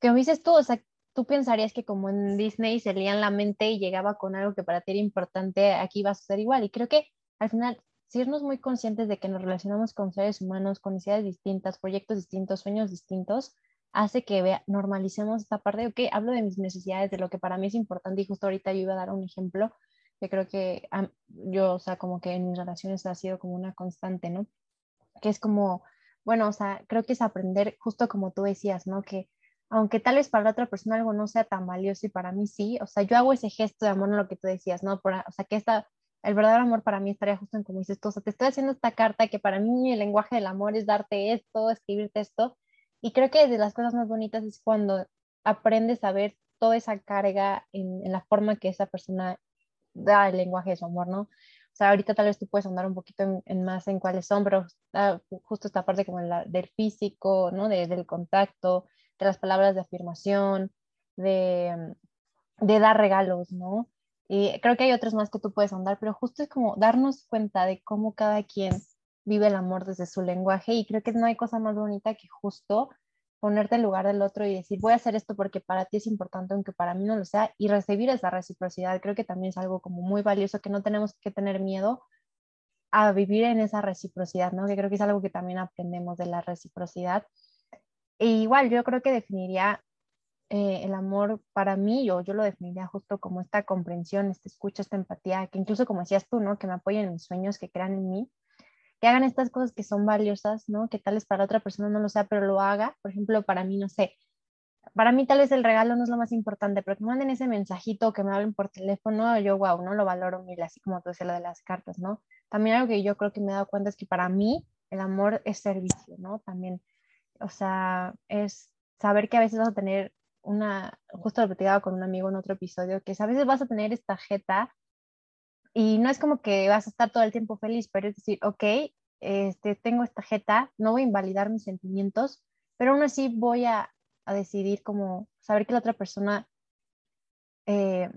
que, dices tú, o sea, tú pensarías que como en Disney se leían la mente y llegaba con algo que para ti era importante, aquí va a ser igual. Y creo que al final, sernos muy conscientes de que nos relacionamos con seres humanos, con necesidades distintas, proyectos distintos, sueños distintos, hace que vea, normalicemos esta parte ok, hablo de mis necesidades, de lo que para mí es importante y justo ahorita yo iba a dar un ejemplo que creo que yo, o sea, como que en mis relaciones ha sido como una constante, ¿no? Que es como, bueno, o sea, creo que es aprender justo como tú decías, ¿no? Que aunque tal vez para la otra persona algo no sea tan valioso y para mí sí, o sea, yo hago ese gesto de amor en lo que tú decías, ¿no? Por, o sea, que esta, el verdadero amor para mí estaría justo en como dices tú, o sea, te estoy haciendo esta carta que para mí el lenguaje del amor es darte esto, escribirte esto, y creo que de las cosas más bonitas es cuando aprendes a ver toda esa carga en, en la forma que esa persona da el lenguaje de su amor, ¿no? O sea, ahorita tal vez tú puedes andar un poquito en, más en cuáles son, pero justo esta parte como la, del físico, ¿no? De, del contacto, de las palabras de afirmación, de, de dar regalos, ¿no? Y creo que hay otros más que tú puedes andar, pero justo es como darnos cuenta de cómo cada quien vive el amor desde su lenguaje y creo que no hay cosa más bonita que justo ponerte en lugar del otro y decir, voy a hacer esto porque para ti es importante, aunque para mí no lo sea, y recibir esa reciprocidad. Creo que también es algo como muy valioso, que no tenemos que tener miedo a vivir en esa reciprocidad, ¿no? Que creo que es algo que también aprendemos de la reciprocidad. E igual, yo creo que definiría eh, el amor para mí, yo, yo lo definiría justo como esta comprensión, esta escucha, esta empatía, que incluso como decías tú, ¿no? Que me apoyen en mis sueños, que crean en mí que hagan estas cosas que son valiosas, ¿no? Que tal vez para otra persona no lo sea, pero lo haga. Por ejemplo, para mí, no sé, para mí tal vez el regalo no es lo más importante, pero que me manden ese mensajito, que me hablen por teléfono, yo, wow, no lo valoro mil, así como tú decías lo de las cartas, ¿no? También algo que yo creo que me he dado cuenta es que para mí el amor es servicio, ¿no? También, o sea, es saber que a veces vas a tener una, justo lo platicaba con un amigo en otro episodio, que a veces vas a tener esta jeta y no es como que vas a estar todo el tiempo feliz, pero es decir, ok, este, tengo esta jeta, no voy a invalidar mis sentimientos, pero aún así voy a, a decidir como saber que la otra persona, eh,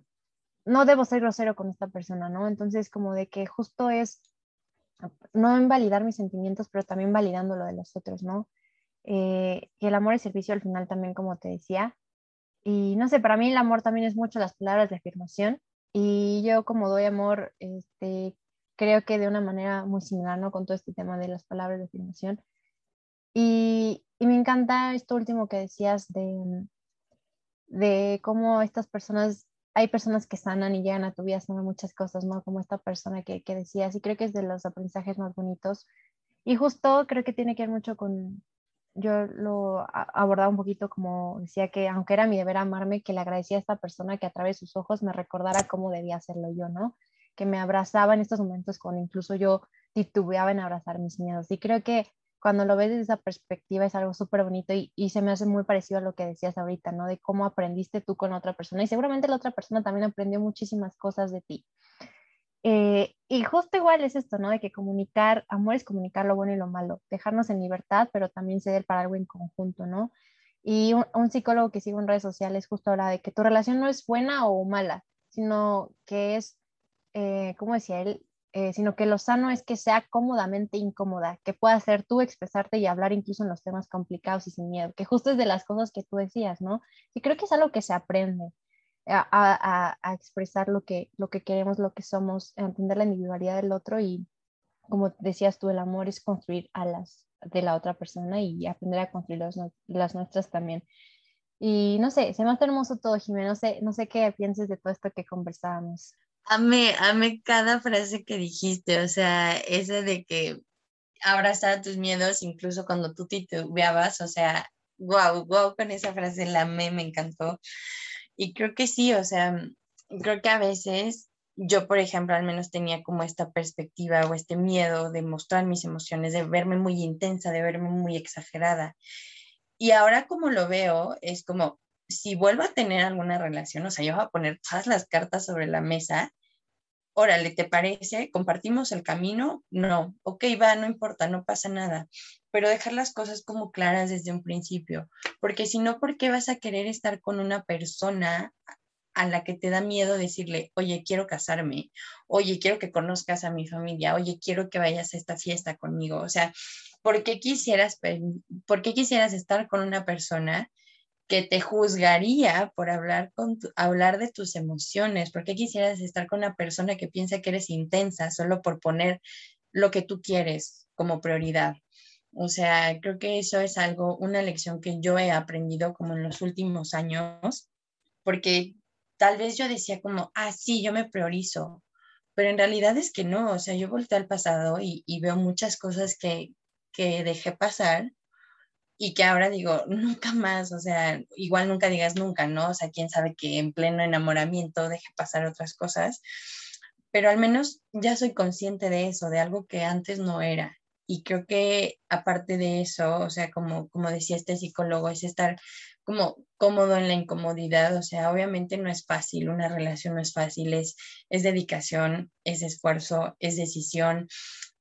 no debo ser grosero con esta persona, ¿no? Entonces como de que justo es no invalidar mis sentimientos, pero también validando lo de los otros, ¿no? Eh, que el amor es servicio al final también, como te decía. Y no sé, para mí el amor también es mucho las palabras de afirmación. Y yo como doy amor, este, creo que de una manera muy similar, ¿no? Con todo este tema de las palabras de afirmación. Y, y me encanta esto último que decías de, de cómo estas personas, hay personas que sanan y llegan a tu vida sanan muchas cosas, ¿no? Como esta persona que, que decías, y creo que es de los aprendizajes más bonitos. Y justo creo que tiene que ver mucho con, yo lo abordaba un poquito como decía que aunque era mi deber amarme, que le agradecía a esta persona que a través de sus ojos me recordara cómo debía hacerlo yo, ¿no? Que me abrazaba en estos momentos cuando incluso yo titubeaba en abrazar mis miedos. Y creo que cuando lo ves desde esa perspectiva es algo súper bonito y, y, se me hace muy parecido a lo que decías ahorita, ¿no? De cómo aprendiste tú con otra persona y seguramente la otra persona también aprendió muchísimas cosas de ti. Eh, y justo igual es esto, ¿no? De que comunicar, amor es comunicar lo bueno y lo malo, dejarnos en libertad, pero también ceder para algo en conjunto, ¿no? Y un, psicólogo que sigo en redes sociales justo habla de que tu relación no es buena o mala, sino que es, eh, ¿cómo decía él? Eh, sino que lo sano es que sea cómodamente incómoda, que pueda ser tú expresarte y hablar incluso en los temas complicados y sin miedo, que justo es de las cosas que tú decías, ¿no? Y creo que es algo que se aprende a, expresar lo que, lo que queremos, lo que somos, entender la individualidad del otro y, como decías tú, el amor es construir alas de la otra persona y aprender a construir las nuestras también. Y no sé, se me hace hermoso todo, Jimena. No sé, no sé qué pienses de todo esto que conversábamos. Amé, amé cada frase que dijiste, o sea, esa de que abrazar tus miedos incluso cuando tú titubeabas, o sea, wow, wow, con esa frase la amé, me encantó. Y creo que sí, o sea, creo que a veces yo, por ejemplo, al menos tenía como esta perspectiva o este miedo de mostrar mis emociones, de verme muy intensa, de verme muy exagerada. Y ahora como lo veo, es como, si vuelvo a tener alguna relación, o sea, yo voy a poner todas las cartas sobre la mesa órale, ¿te parece? ¿Compartimos el camino? No, ok, va, no importa, no pasa nada, pero dejar las cosas como claras desde un principio, porque si no, ¿por qué vas a querer estar con una persona a la que te da miedo decirle, oye, quiero casarme, oye, quiero que conozcas a mi familia, oye, quiero que vayas a esta fiesta conmigo? O sea, ¿por qué quisieras, por qué quisieras estar con una persona que te juzgaría por hablar, con hablar de tus emociones? ¿Por qué quisieras estar con una persona que piensa que eres intensa solo por poner lo que tú quieres como prioridad? O sea, creo que eso es algo, una lección que yo he aprendido como en los últimos años, porque tal vez yo decía como, ah, sí, yo me priorizo, pero en realidad es que no, o sea, yo volteé al pasado y, y veo muchas cosas que, que dejé pasar y que ahora digo, nunca más, o sea, igual nunca digas nunca, ¿no? O sea, quién sabe que en pleno enamoramiento deje pasar otras cosas, pero al menos ya soy consciente de eso, de algo que antes no era. Y creo que aparte de eso, o sea, como, como decía este psicólogo, es estar como cómodo en la incomodidad, o sea, obviamente no es fácil, una relación no es fácil, es, es dedicación, es esfuerzo, es decisión,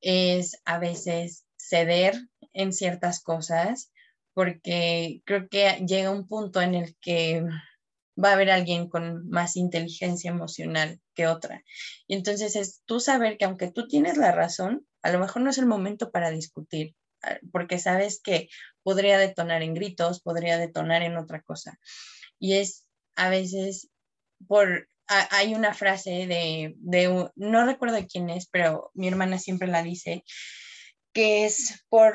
es a veces ceder en ciertas cosas, porque creo que llega un punto en el que va a haber alguien con más inteligencia emocional que otra. Y entonces es tú saber que aunque tú tienes la razón, a lo mejor no es el momento para discutir, ah, porque sabes que podría detonar en gritos, podría detonar en otra cosa. Y es a veces por, hay una frase de, de, no recuerdo quién es, pero mi hermana siempre la dice, que es por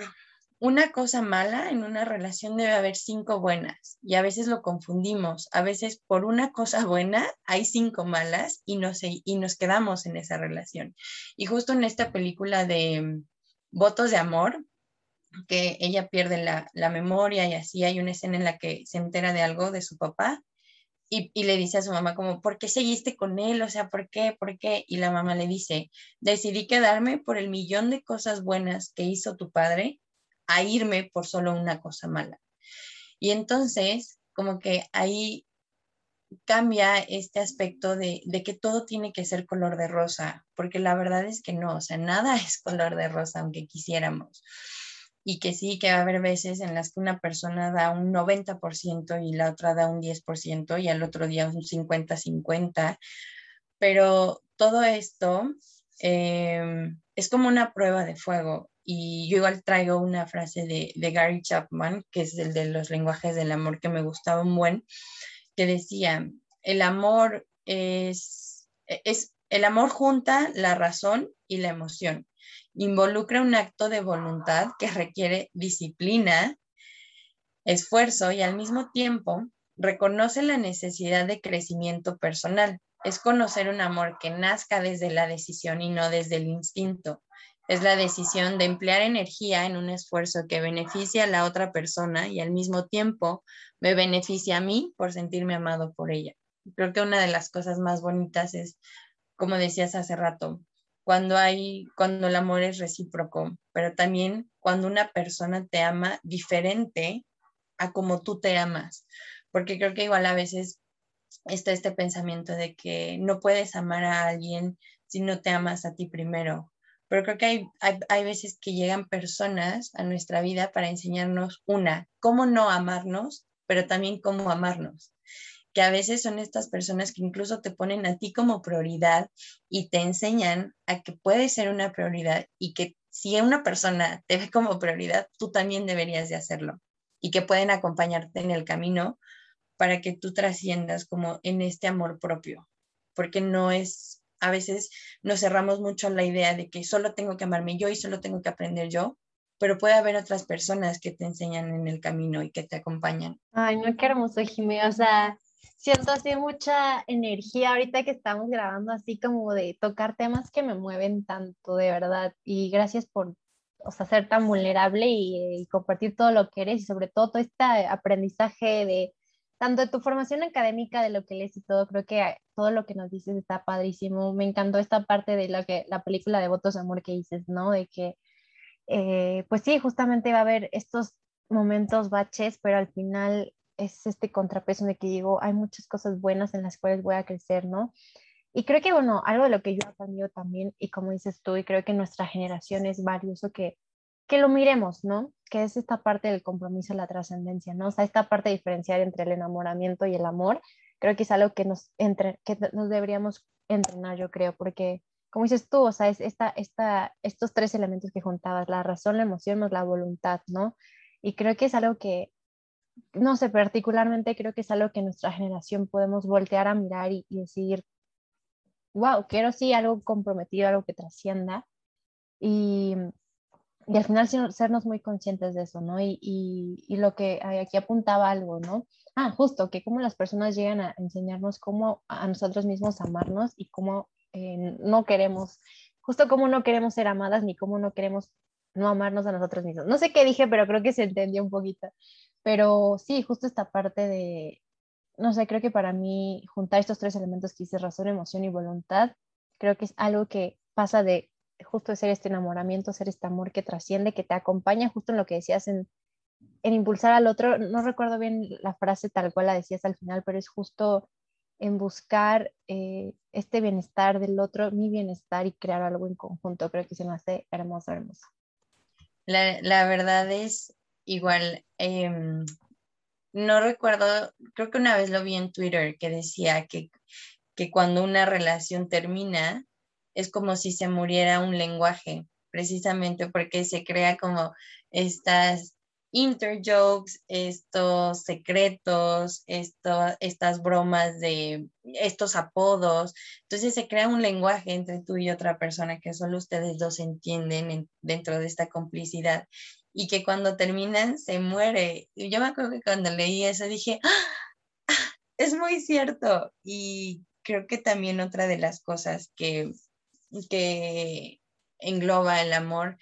una cosa mala en una relación debe haber cinco buenas y a veces lo confundimos. A veces por una cosa buena hay cinco malas y, no y nos quedamos en esa relación. Y justo en esta película de mm, Votos de Amor, que ella pierde la, la memoria y así hay una escena en la que se entera de algo de su papá y, y, le dice a su mamá como, ¿por qué seguiste con él? O sea, ¿por qué? ¿Por qué? Y la mamá le dice, decidí quedarme por el millón de cosas buenas que hizo tu padre a irme por solo una cosa mala. Y entonces, como que ahí cambia este aspecto de, que todo tiene que ser color de rosa, porque la verdad es que no, o sea, nada es color de rosa, aunque quisiéramos. Y que sí, que va a haber veces en las que una persona da un 90% y la otra da un 10% y al otro día un 50-50, pero todo esto eh, es como una prueba de fuego y yo igual traigo una frase de, Gary Chapman, que es el de los lenguajes del amor, que me gustaba un buen, que decía, el amor es, es, el amor junta la razón y la emoción. Involucra un acto de voluntad que requiere disciplina, esfuerzo y al mismo tiempo reconoce la necesidad de crecimiento personal. Es conocer un amor que nazca desde la decisión y no desde el instinto es la decisión de emplear energía en un esfuerzo que beneficie a la otra persona y al mismo tiempo me beneficia a mí por sentirme amado por ella. Creo que una de las cosas más bonitas es, como decías hace rato, cuando hay, cuando el amor es recíproco, pero también cuando una persona te ama diferente a como tú te amas, porque creo que igual a veces está este pensamiento de que no puedes amar a alguien si no te amas a ti primero creo que hay, hay, veces que llegan personas a nuestra vida para enseñarnos una, cómo no amarnos, pero también cómo amarnos. Que a veces son estas personas que incluso te ponen a ti como prioridad y te enseñan a que puede ser una prioridad y que si una persona te ve como prioridad, tú también deberías de hacerlo y que pueden acompañarte en el camino para que tú trasciendas como en este amor propio, porque no es a veces nos cerramos mucho a la idea de que solo tengo que amarme yo y solo tengo que aprender yo, pero puede haber otras personas que te enseñan en el camino y que te acompañan. Ay, no, qué hermoso, Jimé. O sea, siento así mucha energía ahorita que estamos grabando, así como de tocar temas que me mueven tanto, de verdad. Y gracias por ser tan vulnerable y, y compartir todo lo que eres y sobre todo todo este aprendizaje de tanto de tu formación académica, de lo que lees y todo, creo que todo lo que nos dices está padrísimo. Me encantó esta parte de la, que, la película de Votos Amor que dices, ¿no? De que, eh, pues sí, justamente va a haber estos momentos baches, pero al final es este contrapeso de que digo, hay muchas cosas buenas en las cuales voy a crecer, ¿no? Y creo que, bueno, algo de lo que yo he aprendido también, y como dices tú, y creo que nuestra generación es valioso que, que lo miremos, ¿no? Que es esta parte del compromiso, la trascendencia, ¿no? O sea, esta parte de diferenciar entre el enamoramiento y el amor, creo que es algo que nos, entre, que nos deberíamos entrenar, yo creo, porque, como dices tú, o sea, es esta, esta, estos tres elementos que juntabas, la razón, la emoción más la voluntad, ¿no? Y creo que es algo que, no sé, particularmente creo que es algo que nuestra generación podemos voltear a mirar y, y wow, quiero sí algo comprometido, algo que trascienda. Y, y al final sernos muy conscientes de eso, ¿no? Y, y, lo que aquí apuntaba algo, ¿no? Ah, justo, que cómo las personas llegan a enseñarnos cómo a nosotros mismos amarnos y cómo eh, no queremos, justo cómo no queremos ser amadas ni cómo no queremos no amarnos a nosotros mismos. No sé qué dije, pero creo que se entendió un poquito. Pero sí, justo esta parte de, no sé, creo que para mí juntar estos tres elementos que hice, razón, emoción y voluntad, creo que es algo que pasa de justo ser este enamoramiento, ser este amor que trasciende, que te acompaña justo en lo que decías en, en impulsar al otro. No recuerdo bien la frase tal cual la decías al final, pero es justo en buscar eh, este bienestar del otro, mi bienestar y crear algo en conjunto. Creo que se me hace hermoso, hermoso. La, la verdad es igual, em, no recuerdo, creo que una vez lo vi en Twitter que decía que, que cuando una relación termina es como si se muriera un lenguaje, precisamente porque se crea como estas interjokes, estos secretos, esto, estas bromas de estos apodos. Entonces se crea un lenguaje entre tú y otra persona que solo ustedes dos entienden dentro de esta complicidad y que cuando terminan se muere. Yo me acuerdo que cuando leí eso dije, ¡Ah! es muy cierto. Y creo que también otra de las cosas que, que engloba el amor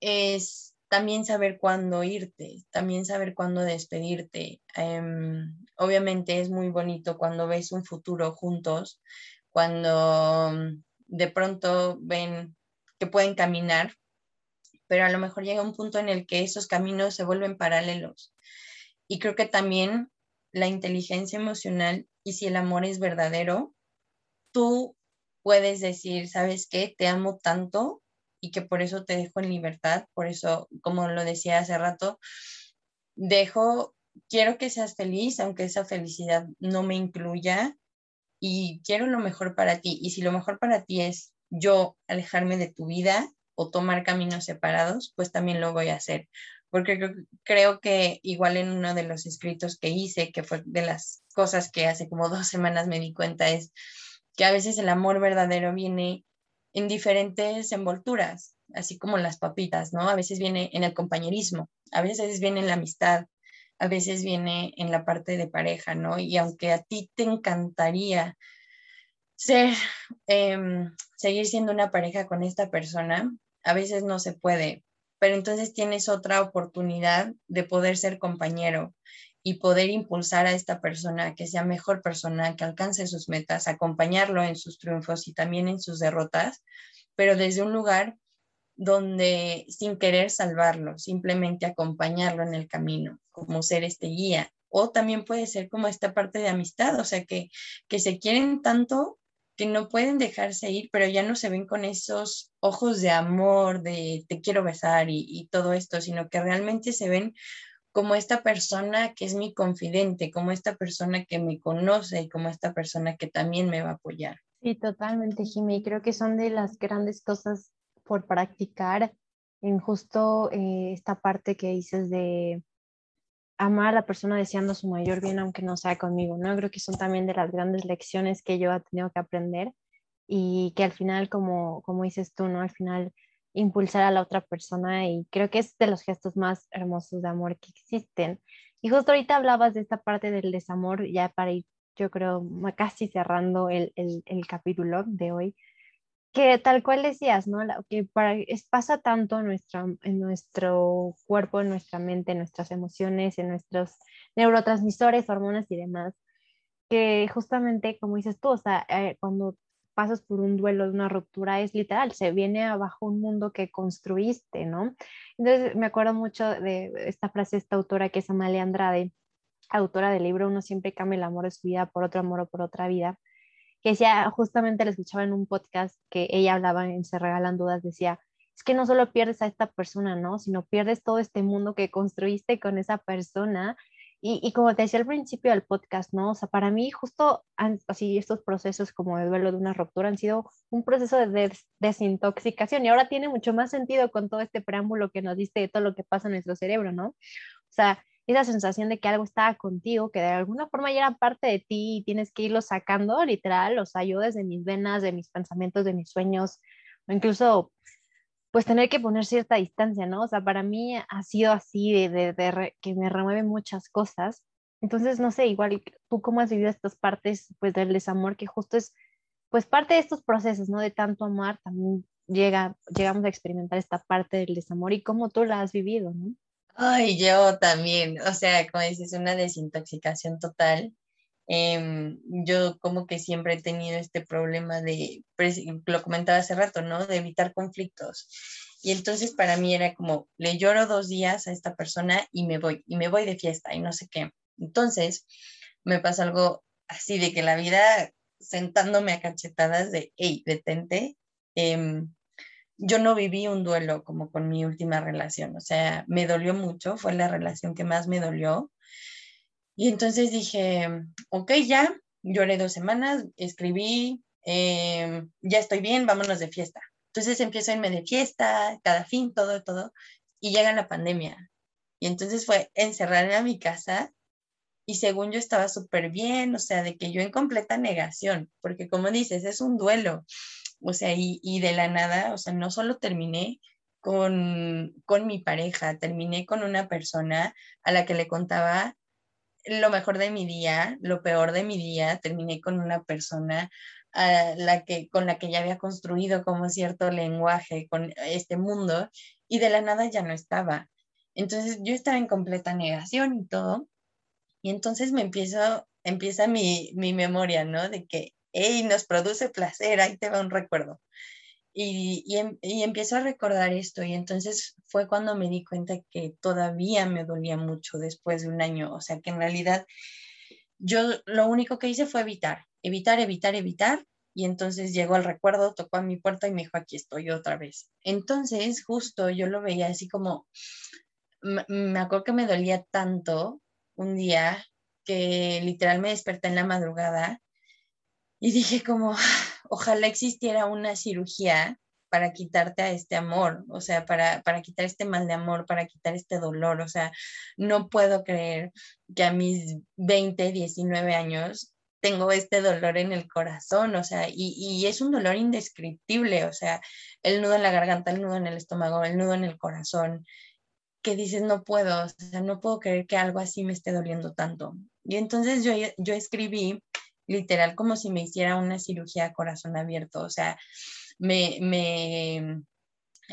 es también saber cuándo irte, también saber cuándo despedirte. Em, obviamente es muy bonito cuando ves un futuro juntos, cuando de pronto ven que pueden caminar pero a lo mejor llega un punto en el que esos caminos se vuelven paralelos. Y creo que también la inteligencia emocional y si el amor es verdadero, tú puedes decir, ¿sabes qué? Te amo tanto y que por eso te dejo en libertad, por eso, como lo decía hace rato, dejo, quiero que seas feliz, aunque esa felicidad no me incluya y quiero lo mejor para ti. Y si lo mejor para ti es yo alejarme de tu vida, o tomar caminos separados, pues también lo voy a hacer. Porque creo, que igual en uno de los escritos que hice, que fue de las cosas que hace como dos semanas me di cuenta, es que a veces el amor verdadero viene en diferentes envolturas, así como las papitas, ¿no? A veces viene en el compañerismo, a veces viene en la amistad, a veces viene en la parte de pareja, ¿no? Y aunque a ti te encantaría ser, em, seguir siendo una pareja con esta persona, a veces no se puede, pero entonces tienes otra oportunidad de poder ser compañero y poder impulsar a esta persona que sea mejor persona, que alcance sus metas, acompañarlo en sus triunfos y también en sus derrotas, pero desde un lugar donde sin querer salvarlo, simplemente acompañarlo en el camino, como ser este guía. O también puede ser como esta parte de amistad, o sea, que, que se quieren tanto que no pueden dejarse ir, pero ya no se ven con esos ojos de amor, de te quiero besar y, todo esto, sino que realmente se ven como esta persona que es mi confidente, como esta persona que me conoce y como esta persona que también me va a apoyar. Sí, totalmente, Jimmy. Creo que son de las grandes cosas por practicar en justo eh, esta parte que dices de amar a la persona deseando su mayor bien aunque no sea conmigo, ¿no? Creo que son también de las grandes lecciones que yo he tenido que aprender y que al final, como, como dices tú, ¿no? Al final impulsar a la otra persona y creo que es de los gestos más hermosos de amor que existen. Y justo ahorita hablabas de esta parte del desamor, ya para ir, yo creo, casi cerrando el, el, el capítulo de hoy, que tal cual decías, ¿no? que para, es, pasa tanto en, nuestra, en nuestro cuerpo, en nuestra mente, en nuestras emociones, en nuestros neurotransmisores, hormonas y demás, que justamente, como dices tú, o sea, eh, cuando pasas por un duelo, una ruptura, es literal, se viene abajo un mundo que construiste, ¿no? Entonces me acuerdo mucho de esta frase de esta autora que es Amalia Andrade, autora del libro Uno siempre cambia el amor de su vida por otro amor o por otra vida, que decía, justamente la escuchaba en un podcast que ella hablaba en Se Regalan Dudas, decía, es que no solo pierdes a esta persona, ¿no? Sino pierdes todo este mundo que construiste con esa persona. Y, y como te decía al principio del podcast, ¿no? O sea, para mí justo así estos procesos como de duelo de una ruptura han sido un proceso de desintoxicación y ahora tiene mucho más sentido con todo este preámbulo que nos diste de todo lo que pasa en nuestro cerebro, ¿no? O sea, esa sensación de que algo estaba contigo, que de alguna forma ya era parte de ti y tienes que irlo sacando, literal, los ayudes de mis venas, de mis pensamientos, de mis sueños, o incluso pues tener que poner cierta distancia, ¿no? O sea, para mí ha sido así de, de, que me remueve muchas cosas. Entonces, no sé, igual tú cómo has vivido estas partes, pues del desamor, que justo es, pues parte de estos procesos, ¿no? De tanto amar, también llega, llegamos a experimentar esta parte del desamor y cómo tú la has vivido, ¿no? Ay, yo también, o sea, como dices, una desintoxicación total. Em, yo como que siempre he tenido este problema de, lo comentaba hace rato, ¿no? De evitar conflictos. Y entonces para mí era como, le lloro dos días a esta persona y me voy, y me voy de fiesta y no sé qué. Entonces me pasa algo así de que la vida sentándome a cachetadas de, hey, detente, eh, yo no viví un duelo como con mi última relación, o sea, me dolió mucho, fue la relación que más me dolió. Y entonces dije, ok, ya, lloré dos semanas, escribí, em, ya estoy bien, vámonos de fiesta. Entonces empiezo a irme de fiesta, cada fin, todo, todo, y llega la pandemia. Y entonces fue encerrarme a mi casa y según yo estaba súper bien, o sea, de que yo en completa negación, porque como dices, es un duelo o sea, y, de la nada, o sea, no solo terminé con, con mi pareja, terminé con una persona a la que le contaba lo mejor de mi día, lo peor de mi día, terminé con una persona a la que, con la que ya había construido como cierto lenguaje con este mundo y de la nada ya no estaba. Entonces yo estaba en completa negación y todo. Y entonces me empiezo, empieza mi, mi memoria, ¿no? De que y nos produce placer, ahí te va un recuerdo. Y, em, y, empiezo a recordar esto y entonces fue cuando me di cuenta que todavía me dolía mucho después de un año, o sea que en realidad yo lo único que hice fue evitar, evitar, evitar, evitar y entonces llegó el recuerdo, tocó a mi puerta y me dijo, aquí estoy otra vez. Entonces justo yo lo veía así como, me acuerdo que me dolía tanto un día que literal me desperté en la madrugada y dije como, ojalá existiera una cirugía para quitarte a este amor, o sea, para, para quitar este mal de amor, para quitar este dolor, o sea, no puedo creer que a mis 20, 19 años tengo este dolor en el corazón, o sea, y, y, es un dolor indescriptible, o sea, el nudo en la garganta, el nudo en el estómago, el nudo en el corazón, que dices, no puedo, o sea, no puedo creer que algo así me esté doliendo tanto. Y entonces yo, yo escribí literal como si me hiciera una cirugía a corazón abierto, o sea, me, me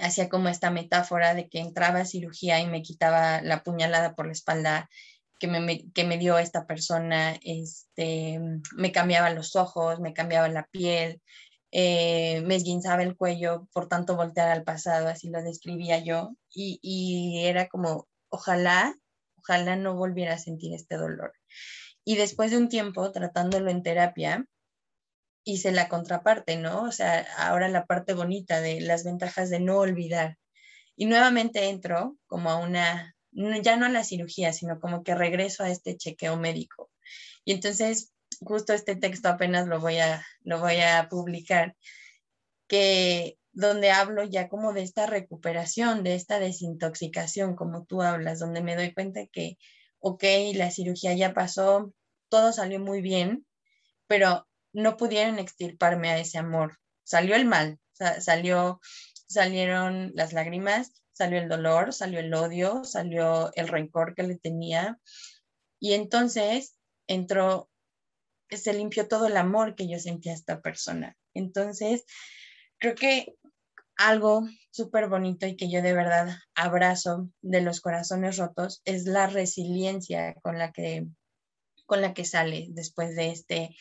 hacía como esta metáfora de que entraba a cirugía y me quitaba la puñalada por la espalda que me, que me dio esta persona, este, me cambiaba los ojos, me cambiaba la piel, eh, me esguinzaba el cuello, por tanto voltear al pasado, así lo describía yo, y, y era como, ojalá, ojalá no volviera a sentir este dolor. Y después de un tiempo tratándolo en terapia, hice la contraparte, ¿no? O sea, ahora la parte bonita de las ventajas de no olvidar. Y nuevamente entro como a una, ya no a la cirugía, sino como que regreso a este chequeo médico. Y entonces, justo este texto apenas lo voy a, lo voy a publicar, que donde hablo ya como de esta recuperación, de esta desintoxicación, como tú hablas, donde me doy cuenta que ok, la cirugía ya pasó, todo salió muy bien, pero no pudieron extirparme a ese amor. Salió el mal, salió, salieron las lágrimas, salió el dolor, salió el odio, salió el rencor que le tenía. Y entonces entró, se limpió todo el amor que yo sentía a esta persona. Entonces, creo que algo súper bonito y que yo de verdad abrazo de los corazones rotos es la resiliencia con la que, con la que sale después de este,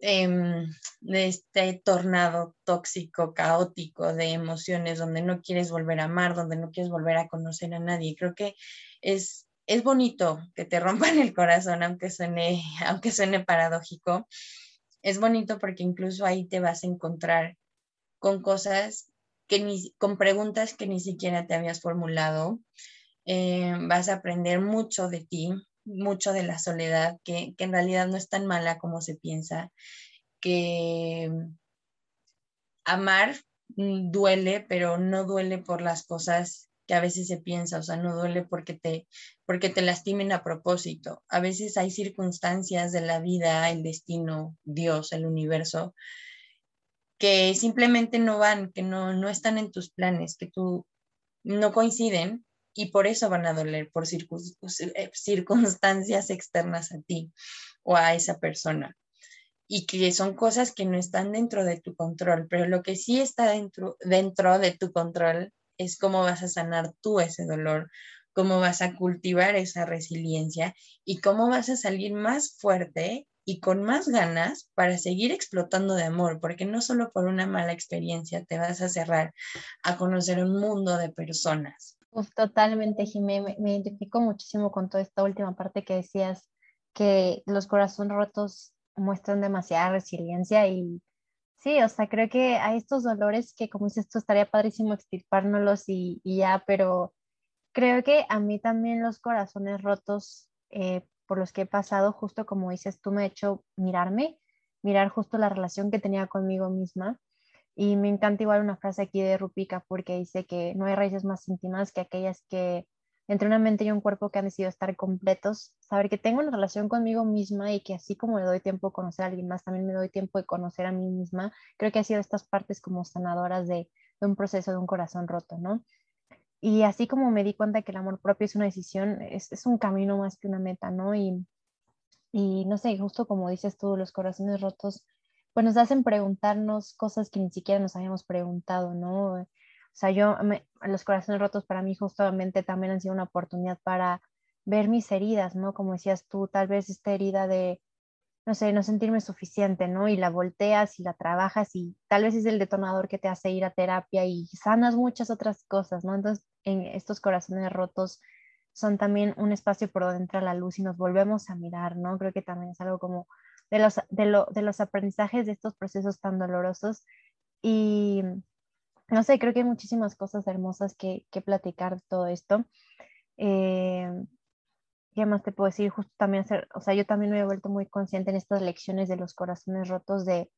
em, de este tornado tóxico, caótico de emociones, donde no quieres volver a amar, donde no quieres volver a conocer a nadie. Creo que es, es bonito que te rompan el corazón, aunque suene, aunque suene paradójico es bonito porque incluso ahí te vas a encontrar con cosas que ni, con preguntas que ni siquiera te habías formulado. Eh, vas a aprender mucho de ti, mucho de la soledad, que, que en realidad no es tan mala como se piensa, que amar duele, pero no duele por las cosas que a veces se piensa, o sea, no duele porque te, porque te lastimen a propósito. A veces hay circunstancias de la vida, el destino, Dios, el universo, que simplemente no van, que no, no están en tus planes, que tú no coinciden y por eso van a doler, por eh, circunstancias externas a ti o a esa persona. Y que son cosas que no están dentro de tu control, pero lo que sí está dentro, dentro de tu control es cómo vas a sanar tú ese dolor, cómo vas a cultivar esa resiliencia y cómo vas a salir más fuerte y con más ganas para seguir explotando de amor, porque no solo por una mala experiencia te vas a cerrar a conocer un mundo de personas. Pues totalmente, Jimé, me, identifico muchísimo con toda esta última parte que decías, que los corazones rotos muestran demasiada resiliencia y Sí, o sea, creo que hay estos dolores que, como dices tú, estaría padrísimo extirpárnoslos y, y ya, pero creo que a mí también los corazones rotos eh, por los que he pasado, justo como dices tú, me ha hecho mirarme, mirar justo la relación que tenía conmigo misma. Y me encanta igual una frase aquí de Rupika porque dice que no hay raíces más íntimas que aquellas que entre una mente y un cuerpo que han decidido estar completos, saber que tengo una relación conmigo misma y que así como le doy tiempo a conocer a alguien más, también me doy tiempo de conocer a mí misma, creo que ha sido estas partes como sanadoras de, de un proceso de un corazón roto, ¿no? Y así como me di cuenta que el amor propio es una decisión, es, es un camino más que una meta, ¿no? Y, y no sé, justo como dices tú, los corazones rotos, pues nos hacen preguntarnos cosas que ni siquiera nos habíamos preguntado, ¿no? O sea, yo, los corazones rotos para mí justamente también han sido una oportunidad para ver mis heridas, ¿no? Como decías tú, tal vez esta herida de, no sé, no sentirme suficiente, ¿no? Y la volteas y la trabajas y tal vez es el detonador que te hace ir a terapia y sanas muchas otras cosas, ¿no? Entonces, en estos corazones rotos son también un espacio por donde entra la luz y nos volvemos a mirar, ¿no? Creo que también es algo como de los, de, lo, de los aprendizajes de estos procesos tan dolorosos y no sé, creo que hay muchísimas cosas hermosas que, que platicar de todo esto. Eh, ¿Qué más te puedo decir? Justo también hacer, o sea, yo también me he vuelto muy consciente en estas lecciones de los corazones rotos de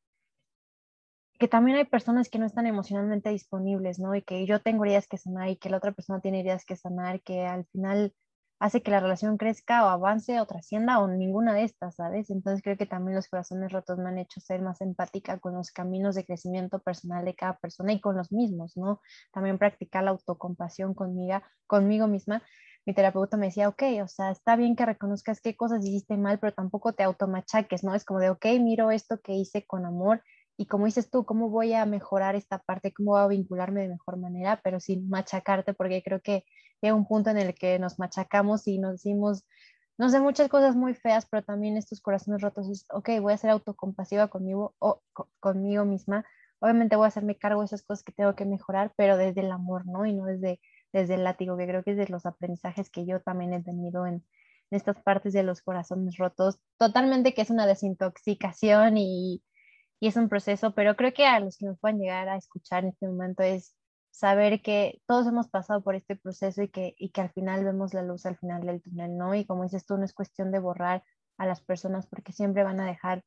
que también hay personas que no están emocionalmente disponibles, ¿no? Y que yo tengo heridas que sanar y que la otra persona tiene heridas que sanar, que al final hace que la relación crezca o avance o trascienda o ninguna de estas, ¿sabes? Entonces creo que también los corazones rotos me han hecho ser más empática con los caminos de crecimiento personal de cada persona y con los mismos, ¿no? También practicar la autocompasión conmigo, conmigo misma. Mi terapeuta me decía, ok, o sea, está bien que reconozcas qué cosas hiciste mal, pero tampoco te automachaques, ¿no? Es como de, ok, miro esto que hice con amor y como dices tú, ¿cómo voy a mejorar esta parte? ¿Cómo voy a vincularme de mejor manera? Pero sin machacarte, porque creo que llega un punto en el que nos machacamos y nos decimos, no sé, muchas cosas muy feas, pero también estos corazones rotos es, ok, voy a ser autocompasiva conmigo o conmigo misma. Obviamente voy a hacerme cargo de esas cosas que tengo que mejorar, pero desde el amor, ¿no? Y no desde, desde el látigo, que creo que es de los aprendizajes que yo también he tenido en, en estas partes de los corazones rotos. Totalmente que es una desintoxicación y y es un proceso, pero creo que a los que nos puedan llegar a escuchar en este momento es saber que todos hemos pasado por este proceso y que, y que al final vemos la luz al final del túnel, ¿no? Y como dices tú, no es cuestión de borrar a las personas porque siempre van a dejar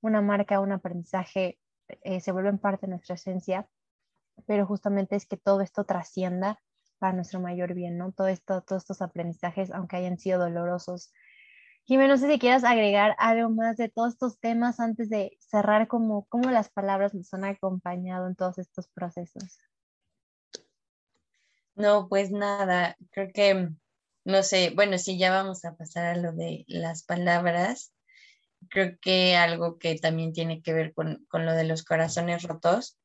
una marca, un aprendizaje, eh, se vuelven parte de nuestra esencia, pero justamente es que todo esto trascienda para nuestro mayor bien, ¿no? Todos estos aprendizajes, aunque hayan sido dolorosos, Jimé, no sé si quieras agregar algo más de todos estos temas antes de cerrar, como cómo las palabras nos han acompañado en todos estos procesos. No, pues nada, creo que, no sé, bueno, si ya vamos a pasar a lo de las palabras, creo que algo que también tiene que ver con, con lo de los corazones rotos,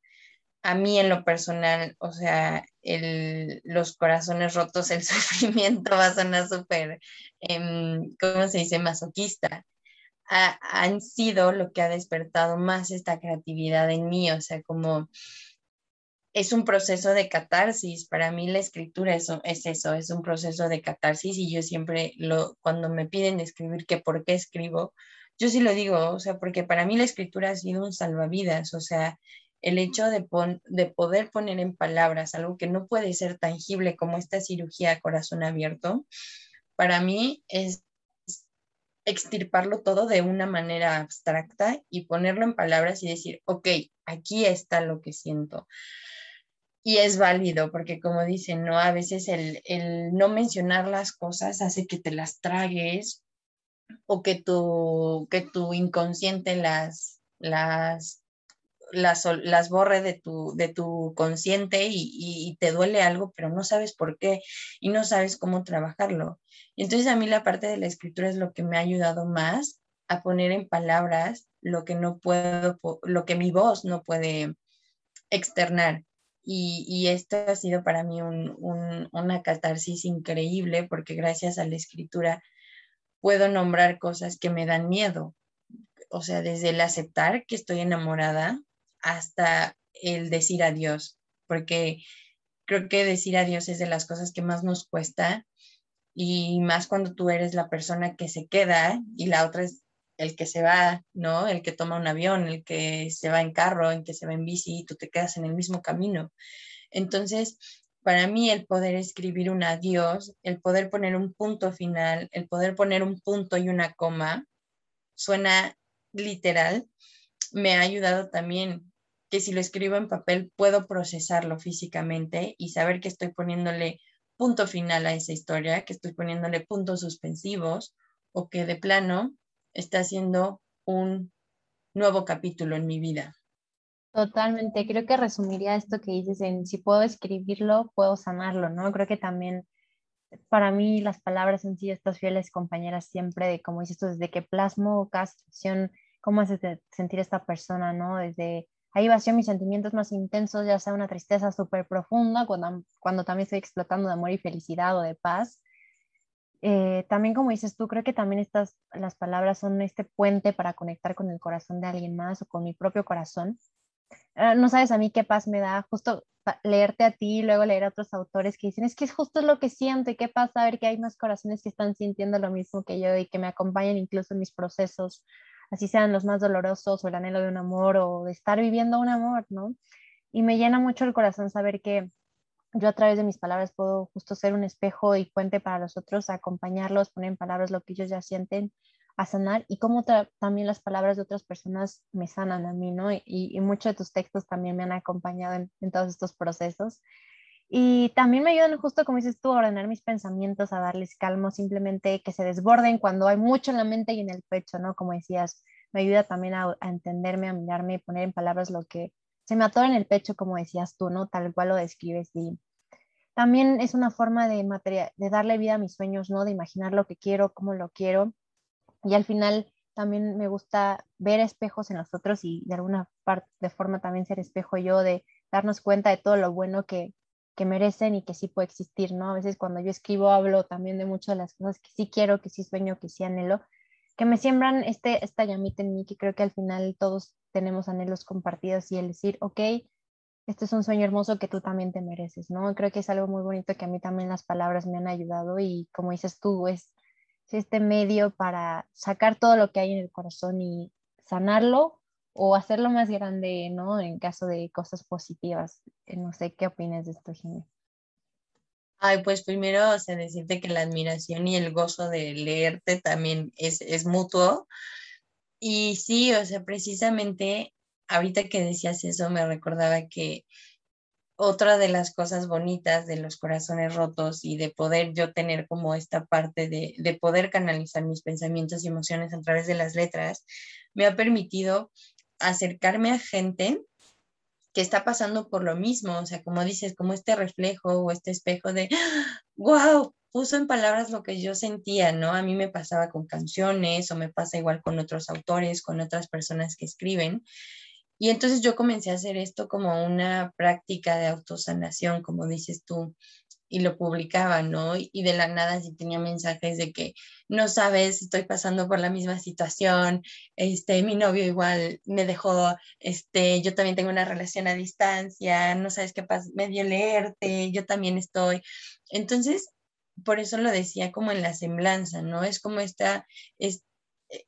a mí en lo personal, o sea, el, los corazones rotos, el sufrimiento va a sonar súper, eh, ¿cómo se dice?, masoquista. han sido lo que ha despertado más esta creatividad en mí, o sea, como es un proceso de catarsis. Para mí la escritura es, es eso, es un proceso de catarsis y yo siempre, lo, cuando me piden escribir que por qué escribo, yo sí lo digo, o sea, porque para mí la escritura ha sido un salvavidas, o sea, el hecho de, de poder poner en palabras algo que no puede ser tangible como esta cirugía a corazón abierto, para mí es extirparlo todo de una manera abstracta y ponerlo en palabras y decir, ok, aquí está lo que siento. Y es válido, porque como dicen, ¿no? A veces el, el no mencionar las cosas hace que te las tragues o que tu, que tu inconsciente las, las, las, las borre de tu, de tu consciente y, y, te duele algo, pero no sabes por qué y no sabes cómo trabajarlo. Entonces a mí la parte de la escritura es lo que me ha ayudado más a poner en palabras lo que no puedo, lo que mi voz no puede externar. Y, y esto ha sido para mí un, una catarsis increíble porque gracias a la escritura puedo nombrar cosas que me dan miedo. O sea, desde el aceptar que estoy enamorada hasta el decir adiós, porque creo que decir adiós es de las cosas que más nos cuesta y más cuando tú eres la persona que se queda y la otra es el que se va, ¿no? El que toma un avión, el que se va en carro, el que se va en bici y tú te quedas en el mismo camino. Entonces, para mí el poder escribir un adiós, el poder poner un punto final, el poder poner un punto y una coma, suena literal, me ha ayudado también que si lo escribo en papel puedo procesarlo físicamente y saber que estoy poniéndole punto final a esa historia, que estoy poniéndole puntos suspensivos o que de plano está haciendo un nuevo capítulo en mi vida. Totalmente, creo que resumiría esto que dices en si puedo escribirlo, puedo sanarlo, ¿no? Creo que también para mí las palabras han sido estas fieles compañeras siempre de, como dices tú, desde que plasmo cada situación, cómo hace sentir esta persona, ¿no? Desde ahí vacío mis sentimientos más intensos, ya sea una tristeza súper profunda, cuando, cuando también estoy explotando de amor y felicidad o de paz. Eh, también como dices tú, creo que también estas, las palabras son este puente para conectar con el corazón de alguien más o con mi propio corazón Ah, no sabes a mí qué paz me da justo leerte a ti y luego leer a otros autores que dicen, es que es justo lo que siento y qué pasa, a ver que hay más corazones que están sintiendo lo mismo que yo y que me acompañan incluso en mis procesos, así sean los más dolorosos o el anhelo de un amor o de estar viviendo un amor, ¿no? Y me llena mucho el corazón saber que yo a través de mis palabras puedo justo ser un espejo y puente para los otros, acompañarlos, poner en palabras lo que ellos ya sienten a sanar y cómo también las palabras de otras personas me sanan a mí, ¿no? Y, muchos de tus textos también me han acompañado en, todos estos procesos. Y también me ayudan justo, como dices tú, a ordenar mis pensamientos, a darles calmo, simplemente que se desborden cuando hay mucho en la mente y en el pecho, ¿no? Como decías, me ayuda también a, entenderme, a mirarme y poner en palabras lo que se me atora en el pecho, como decías tú, ¿no? Tal cual lo describes. Y también es una forma de, de darle vida a mis sueños, ¿no? De imaginar lo que quiero, cómo lo quiero y al final también me gusta ver espejos en los otros y de alguna parte, de forma también ser espejo yo, de darnos cuenta de todo lo bueno que, que merecen y que sí puede existir, ¿no? A veces cuando yo escribo hablo también de muchas de las cosas que sí quiero, que sí sueño, que sí anhelo, que me siembran este, esta llamita en mí, que creo que al final todos tenemos anhelos compartidos y el decir, ok, este es un sueño hermoso que tú también te mereces, ¿no? Creo que es algo muy bonito que a mí también las palabras me han ayudado y como dices tú, es este medio para sacar todo lo que hay en el corazón y sanarlo o hacerlo más grande, ¿no? En caso de cosas positivas. Eh, no sé qué opinas de esto, Jimmy. Ay, pues primero, o sea, decirte que la admiración y el gozo de leerte también es, es mutuo. Y sí, o sea, precisamente ahorita que decías eso, me recordaba que otra de las cosas bonitas de los corazones rotos y de poder yo tener como esta parte de, de, poder canalizar mis pensamientos y emociones a través de las letras, me ha permitido acercarme a gente que está pasando por lo mismo, o sea, como dices, como este reflejo o este espejo de, wow, puso en palabras lo que yo sentía, ¿no? A mí me pasaba con canciones o me pasa igual con otros autores, con otras personas que escriben. Y entonces yo comencé a hacer esto como una práctica de autosanación, como dices tú, y lo publicaba, ¿no? Y de la nada sí tenía mensajes de que no sabes, estoy pasando por la misma situación, este, mi novio igual me dejó, este, yo también tengo una relación a distancia, no sabes qué pasa, medio leerte, yo también estoy. Entonces, por eso lo decía como en la semblanza, ¿no? Es como esta, es,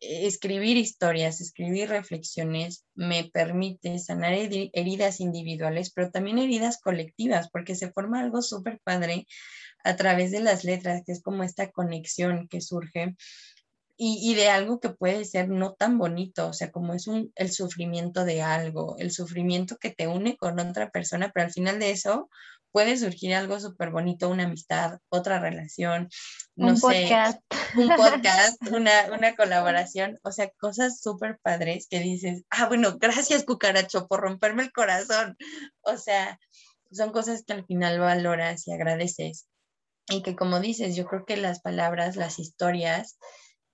escribir historias, escribir reflexiones me permite sanar heridas individuales, pero también heridas colectivas, porque se forma algo súper padre a través de las letras, que es como esta conexión que surge y, de algo que puede ser no tan bonito, o sea, como es un, el sufrimiento de algo, el sufrimiento que te une con otra persona, pero al final de eso puede surgir algo súper bonito, una amistad, otra relación, no un sé, podcast. un podcast, una, una colaboración, o sea, cosas súper padres que dices, ah, bueno, gracias cucaracho por romperme el corazón, o sea, son cosas que al final valoras y agradeces. Y que como dices, yo creo que las palabras, las historias,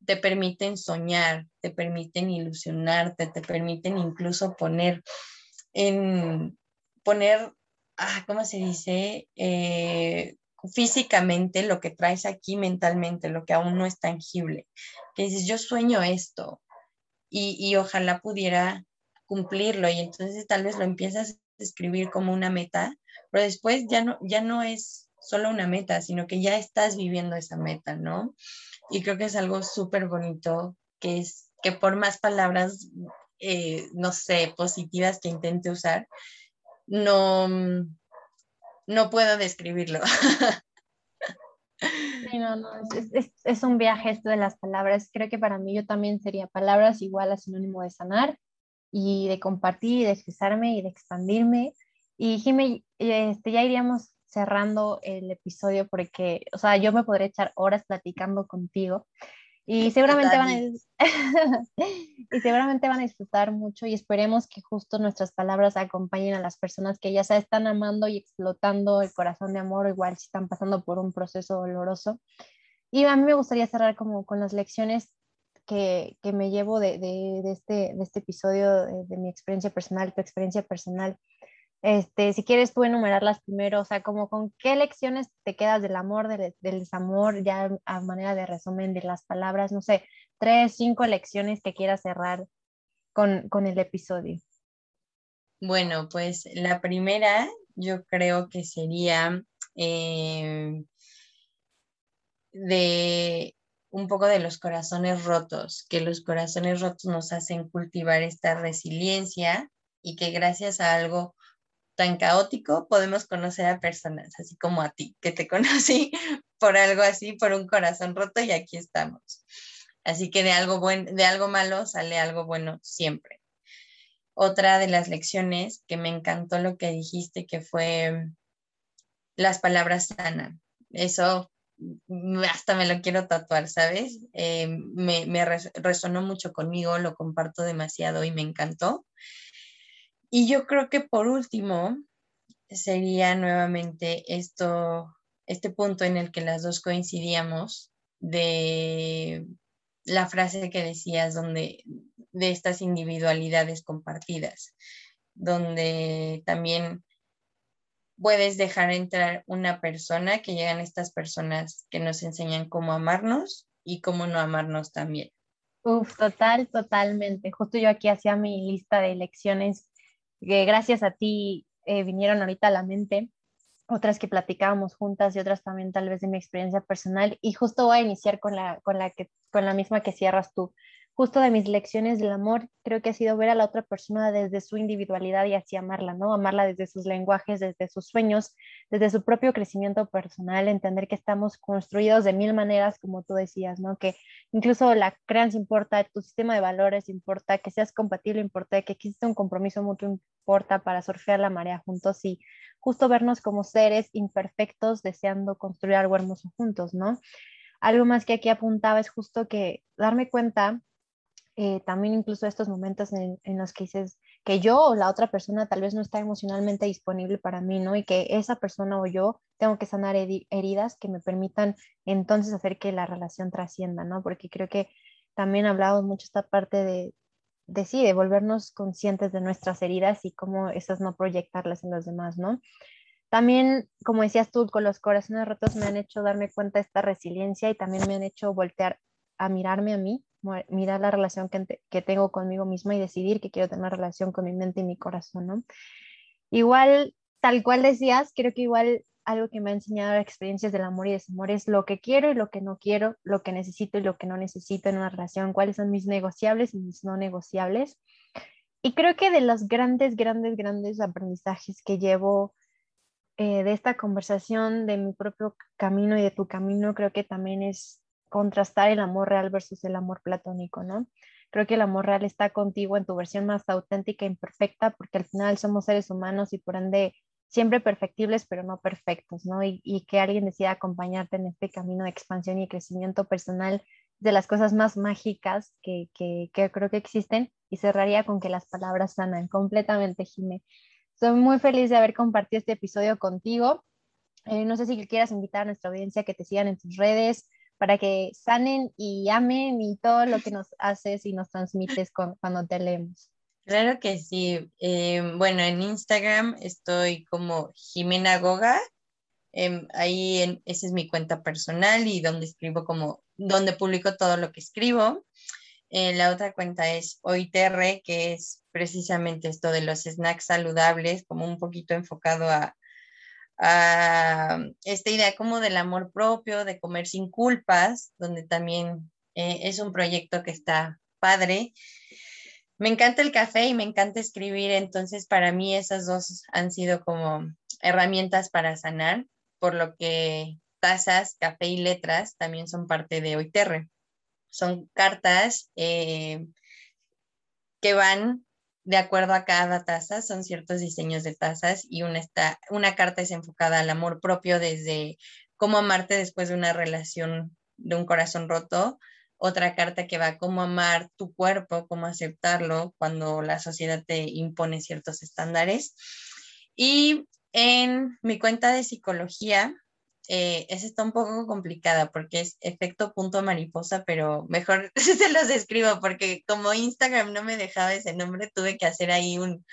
te permiten soñar, te permiten ilusionarte, te permiten incluso poner en, poner, ah, ¿cómo se dice? Eh, físicamente lo que traes aquí mentalmente, lo que aún no es tangible. Que dices, yo sueño esto y, y ojalá pudiera cumplirlo y entonces tal vez lo empiezas a escribir como una meta, pero después ya no, ya no es solo una meta, sino que ya estás viviendo esa meta, ¿no? y creo que es algo súper bonito, que es que por más palabras, eh, no sé, positivas que intente usar, no, no puedo describirlo. No, es, un viaje esto de las palabras. Creo que para mí yo también sería palabras igual a sinónimo de sanar y de compartir y de expresarme y de expandirme. Y Jimmy, este, ya iríamos cerrando el episodio porque, o sea, yo me podré echar horas platicando contigo y seguramente van a, y seguramente van a disfrutar mucho y esperemos que justo nuestras palabras acompañen a las personas que ya se están amando y explotando el corazón de amor, igual si están pasando por un proceso doloroso. Y a mí me gustaría cerrar como con las lecciones que, que me llevo de, de, de, este, de este episodio, de, de mi experiencia personal, tu experiencia personal. Este, si quieres tú enumerarlas primero, o sea, como con qué lecciones te quedas del amor, del, desamor, ya a manera de resumen de las palabras, no sé, tres, cinco lecciones que quieras cerrar con, con el episodio. Bueno, pues la primera yo creo que sería eh, de un poco de los corazones rotos, que los corazones rotos nos hacen cultivar esta resiliencia y que gracias a algo tan caótico, podemos conocer a personas, así como a ti, que te conocí por algo así, por un corazón roto y aquí estamos. Así que de algo, buen, de algo malo sale algo bueno siempre. Otra de las lecciones que me encantó lo que dijiste, que fue las palabras sanan. Eso hasta me lo quiero tatuar, ¿sabes? Eh, me, me resonó mucho conmigo, lo comparto demasiado y me encantó. Y yo creo que por último sería nuevamente esto, este punto en el que las dos coincidíamos de la frase que decías donde de estas individualidades compartidas, donde también puedes dejar entrar una persona, que llegan estas personas que nos enseñan cómo amarnos y cómo no amarnos también. Uf, total, totalmente. Justo yo aquí hacía mi lista de lecciones que gracias a ti eh, vinieron ahorita a la mente, otras que platicábamos juntas y otras también tal vez de mi experiencia personal. Y justo voy a iniciar con la, con la, que, con la misma que cierras tú justo de mis lecciones del amor, creo que ha sido ver a la otra persona desde su individualidad y así amarla, ¿no? Amarla desde sus lenguajes, desde sus sueños, desde su propio crecimiento personal, entender que estamos construidos de mil maneras, como tú decías, ¿no? Que incluso la creencia importa, tu sistema de valores importa, que seas compatible importa, que existe un compromiso mutuo importa para surfear la marea juntos y justo vernos como seres imperfectos deseando construir algo hermoso juntos, ¿no? Algo más que aquí apuntaba es justo que darme cuenta eh, también incluso estos momentos en, los que dices que yo o la otra persona tal vez no está emocionalmente disponible para mí, ¿no? Y que esa persona o yo tengo que sanar heridas que me permitan entonces hacer que la relación trascienda, ¿no? Porque creo que también hablado mucho esta parte de, de sí, de volvernos conscientes de nuestras heridas y cómo esas no proyectarlas en los demás, ¿no? También, como decías tú, con los corazones rotos me han hecho darme cuenta de esta resiliencia y también me han hecho voltear a mirarme a mí mirar la relación que, que, tengo conmigo misma y decidir que quiero tener una relación con mi mente y mi corazón, ¿no? Igual, tal cual decías, creo que igual algo que me ha enseñado experiencias del amor y desamor es lo que quiero y lo que no quiero, lo que necesito y lo que no necesito en una relación, cuáles son mis negociables y mis no negociables. Y creo que de los grandes, grandes, grandes aprendizajes que llevo eh, de esta conversación, de mi propio camino y de tu camino, creo que también es contrastar el amor real versus el amor platónico, ¿no? Creo que el amor real está contigo en tu versión más auténtica e imperfecta, porque al final somos seres humanos y por ende siempre perfectibles, pero no perfectos, ¿no? Y, que alguien decida acompañarte en este camino de expansión y crecimiento personal de las cosas más mágicas que, que, que creo que existen y cerraría con que las palabras sanan completamente, Jimé. Soy muy feliz de haber compartido este episodio contigo. Eh, no sé si quieras invitar a nuestra audiencia que te sigan en tus redes para que sanen y amen y todo lo que nos haces y nos transmites cuando te leemos. Claro que sí. Eh, bueno, en Instagram estoy como Jimena Goga. Em, ahí en, esa es mi cuenta personal y donde escribo como, donde publico todo lo que escribo. Eh, la otra cuenta es OITR, que es precisamente esto de los snacks saludables, como un poquito enfocado a, a esta idea como del amor propio, de comer sin culpas, donde también eh, es un proyecto que está padre me encanta el café y me encanta escribir, entonces para mí esas dos han sido como herramientas para sanar, por lo que tazas, café y letras también son parte de Oiterre. Son cartas eh, que van de acuerdo a cada taza, son ciertos diseños de tazas y una, una carta es enfocada al amor propio desde cómo amarte después de una relación de un corazón roto, otra carta que va cómo amar tu cuerpo, cómo aceptarlo cuando la sociedad te impone ciertos estándares. Y en mi cuenta de psicología, eh, esa está un poco complicada porque es efecto punto mariposa, pero mejor se los escribo porque como Instagram no me dejaba ese nombre, tuve que hacer ahí un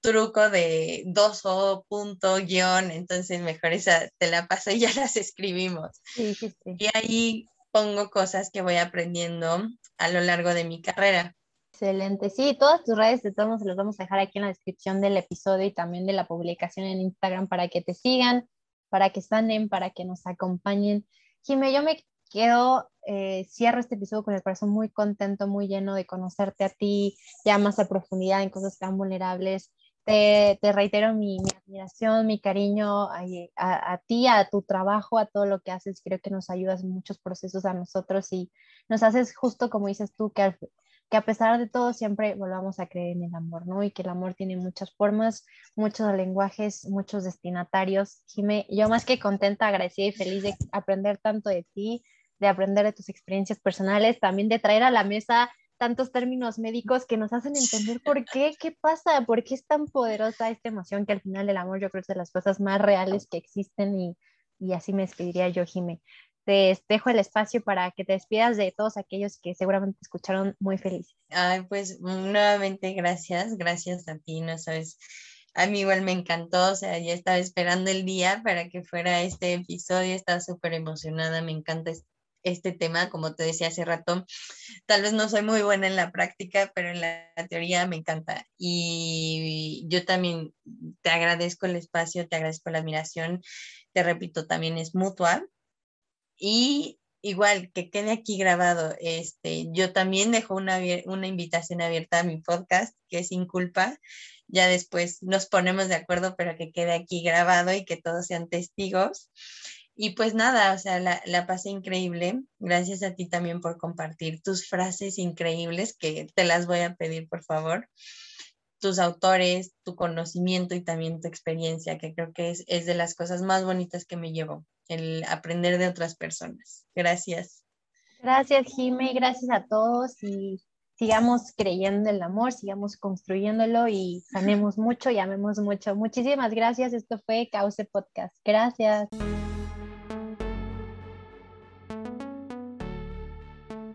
truco de dos o punto guion, entonces mejor esa te la paso y ya las escribimos. Sí, sí, sí. Y ahí pongo cosas que voy aprendiendo a lo largo de mi carrera. Excelente. Sí, todas tus redes de todos se las vamos a dejar aquí en la descripción del episodio y también de la publicación en Instagram para que te sigan, para que sanen, para que nos acompañen. Jimé, yo me quedo, eh, cierro este episodio con el corazón muy contento, muy lleno de conocerte a ti, ya más a profundidad en cosas tan vulnerables te, reitero mi, admiración, mi cariño a, ti, a tu trabajo, a todo lo que haces. Creo que nos ayudas en muchos procesos a nosotros y nos haces justo como dices tú, que, que a pesar de todo siempre volvamos a creer en el amor, ¿no? Y que el amor tiene muchas formas, muchos lenguajes, muchos destinatarios. Jimé, yo más que contenta, agradecida y feliz de aprender tanto de ti, de aprender de tus experiencias personales, también de traer a la mesa tantos términos médicos que nos hacen entender por qué, qué pasa, por qué es tan poderosa esta emoción que al final el amor yo creo que es de las cosas más reales que existen y, y así me despediría yo, Jime. Te dejo el espacio para que te despidas de todos aquellos que seguramente escucharon muy felices. Ay, pues nuevamente gracias, gracias a ti, no sabes. A mí igual me encantó, o sea, ya estaba esperando el día para que fuera este episodio, estaba súper emocionada, me encanta este tema, como te decía hace rato, tal vez no soy muy buena en la práctica, pero en la teoría me encanta. Y yo también te agradezco el espacio, te agradezco la admiración, te repito, también es mutua. Y igual que quede aquí grabado, este, yo también dejo una, una invitación abierta a mi podcast, que es Sin Culpa. Ya después nos ponemos de acuerdo, pero que quede aquí grabado y que todos sean testigos. Y pues nada, o sea, la, la, pasé increíble. Gracias a ti también por compartir tus frases increíbles, que te las voy a pedir, por favor. Tus autores, tu conocimiento y también tu experiencia, que creo que es, es de las cosas más bonitas que me llevo, el aprender de otras personas. Gracias. Gracias, Jime, gracias a todos y sigamos creyendo en el amor, sigamos construyéndolo y sanemos mucho y amemos mucho. Muchísimas gracias. Esto fue Cauce Podcast. Gracias.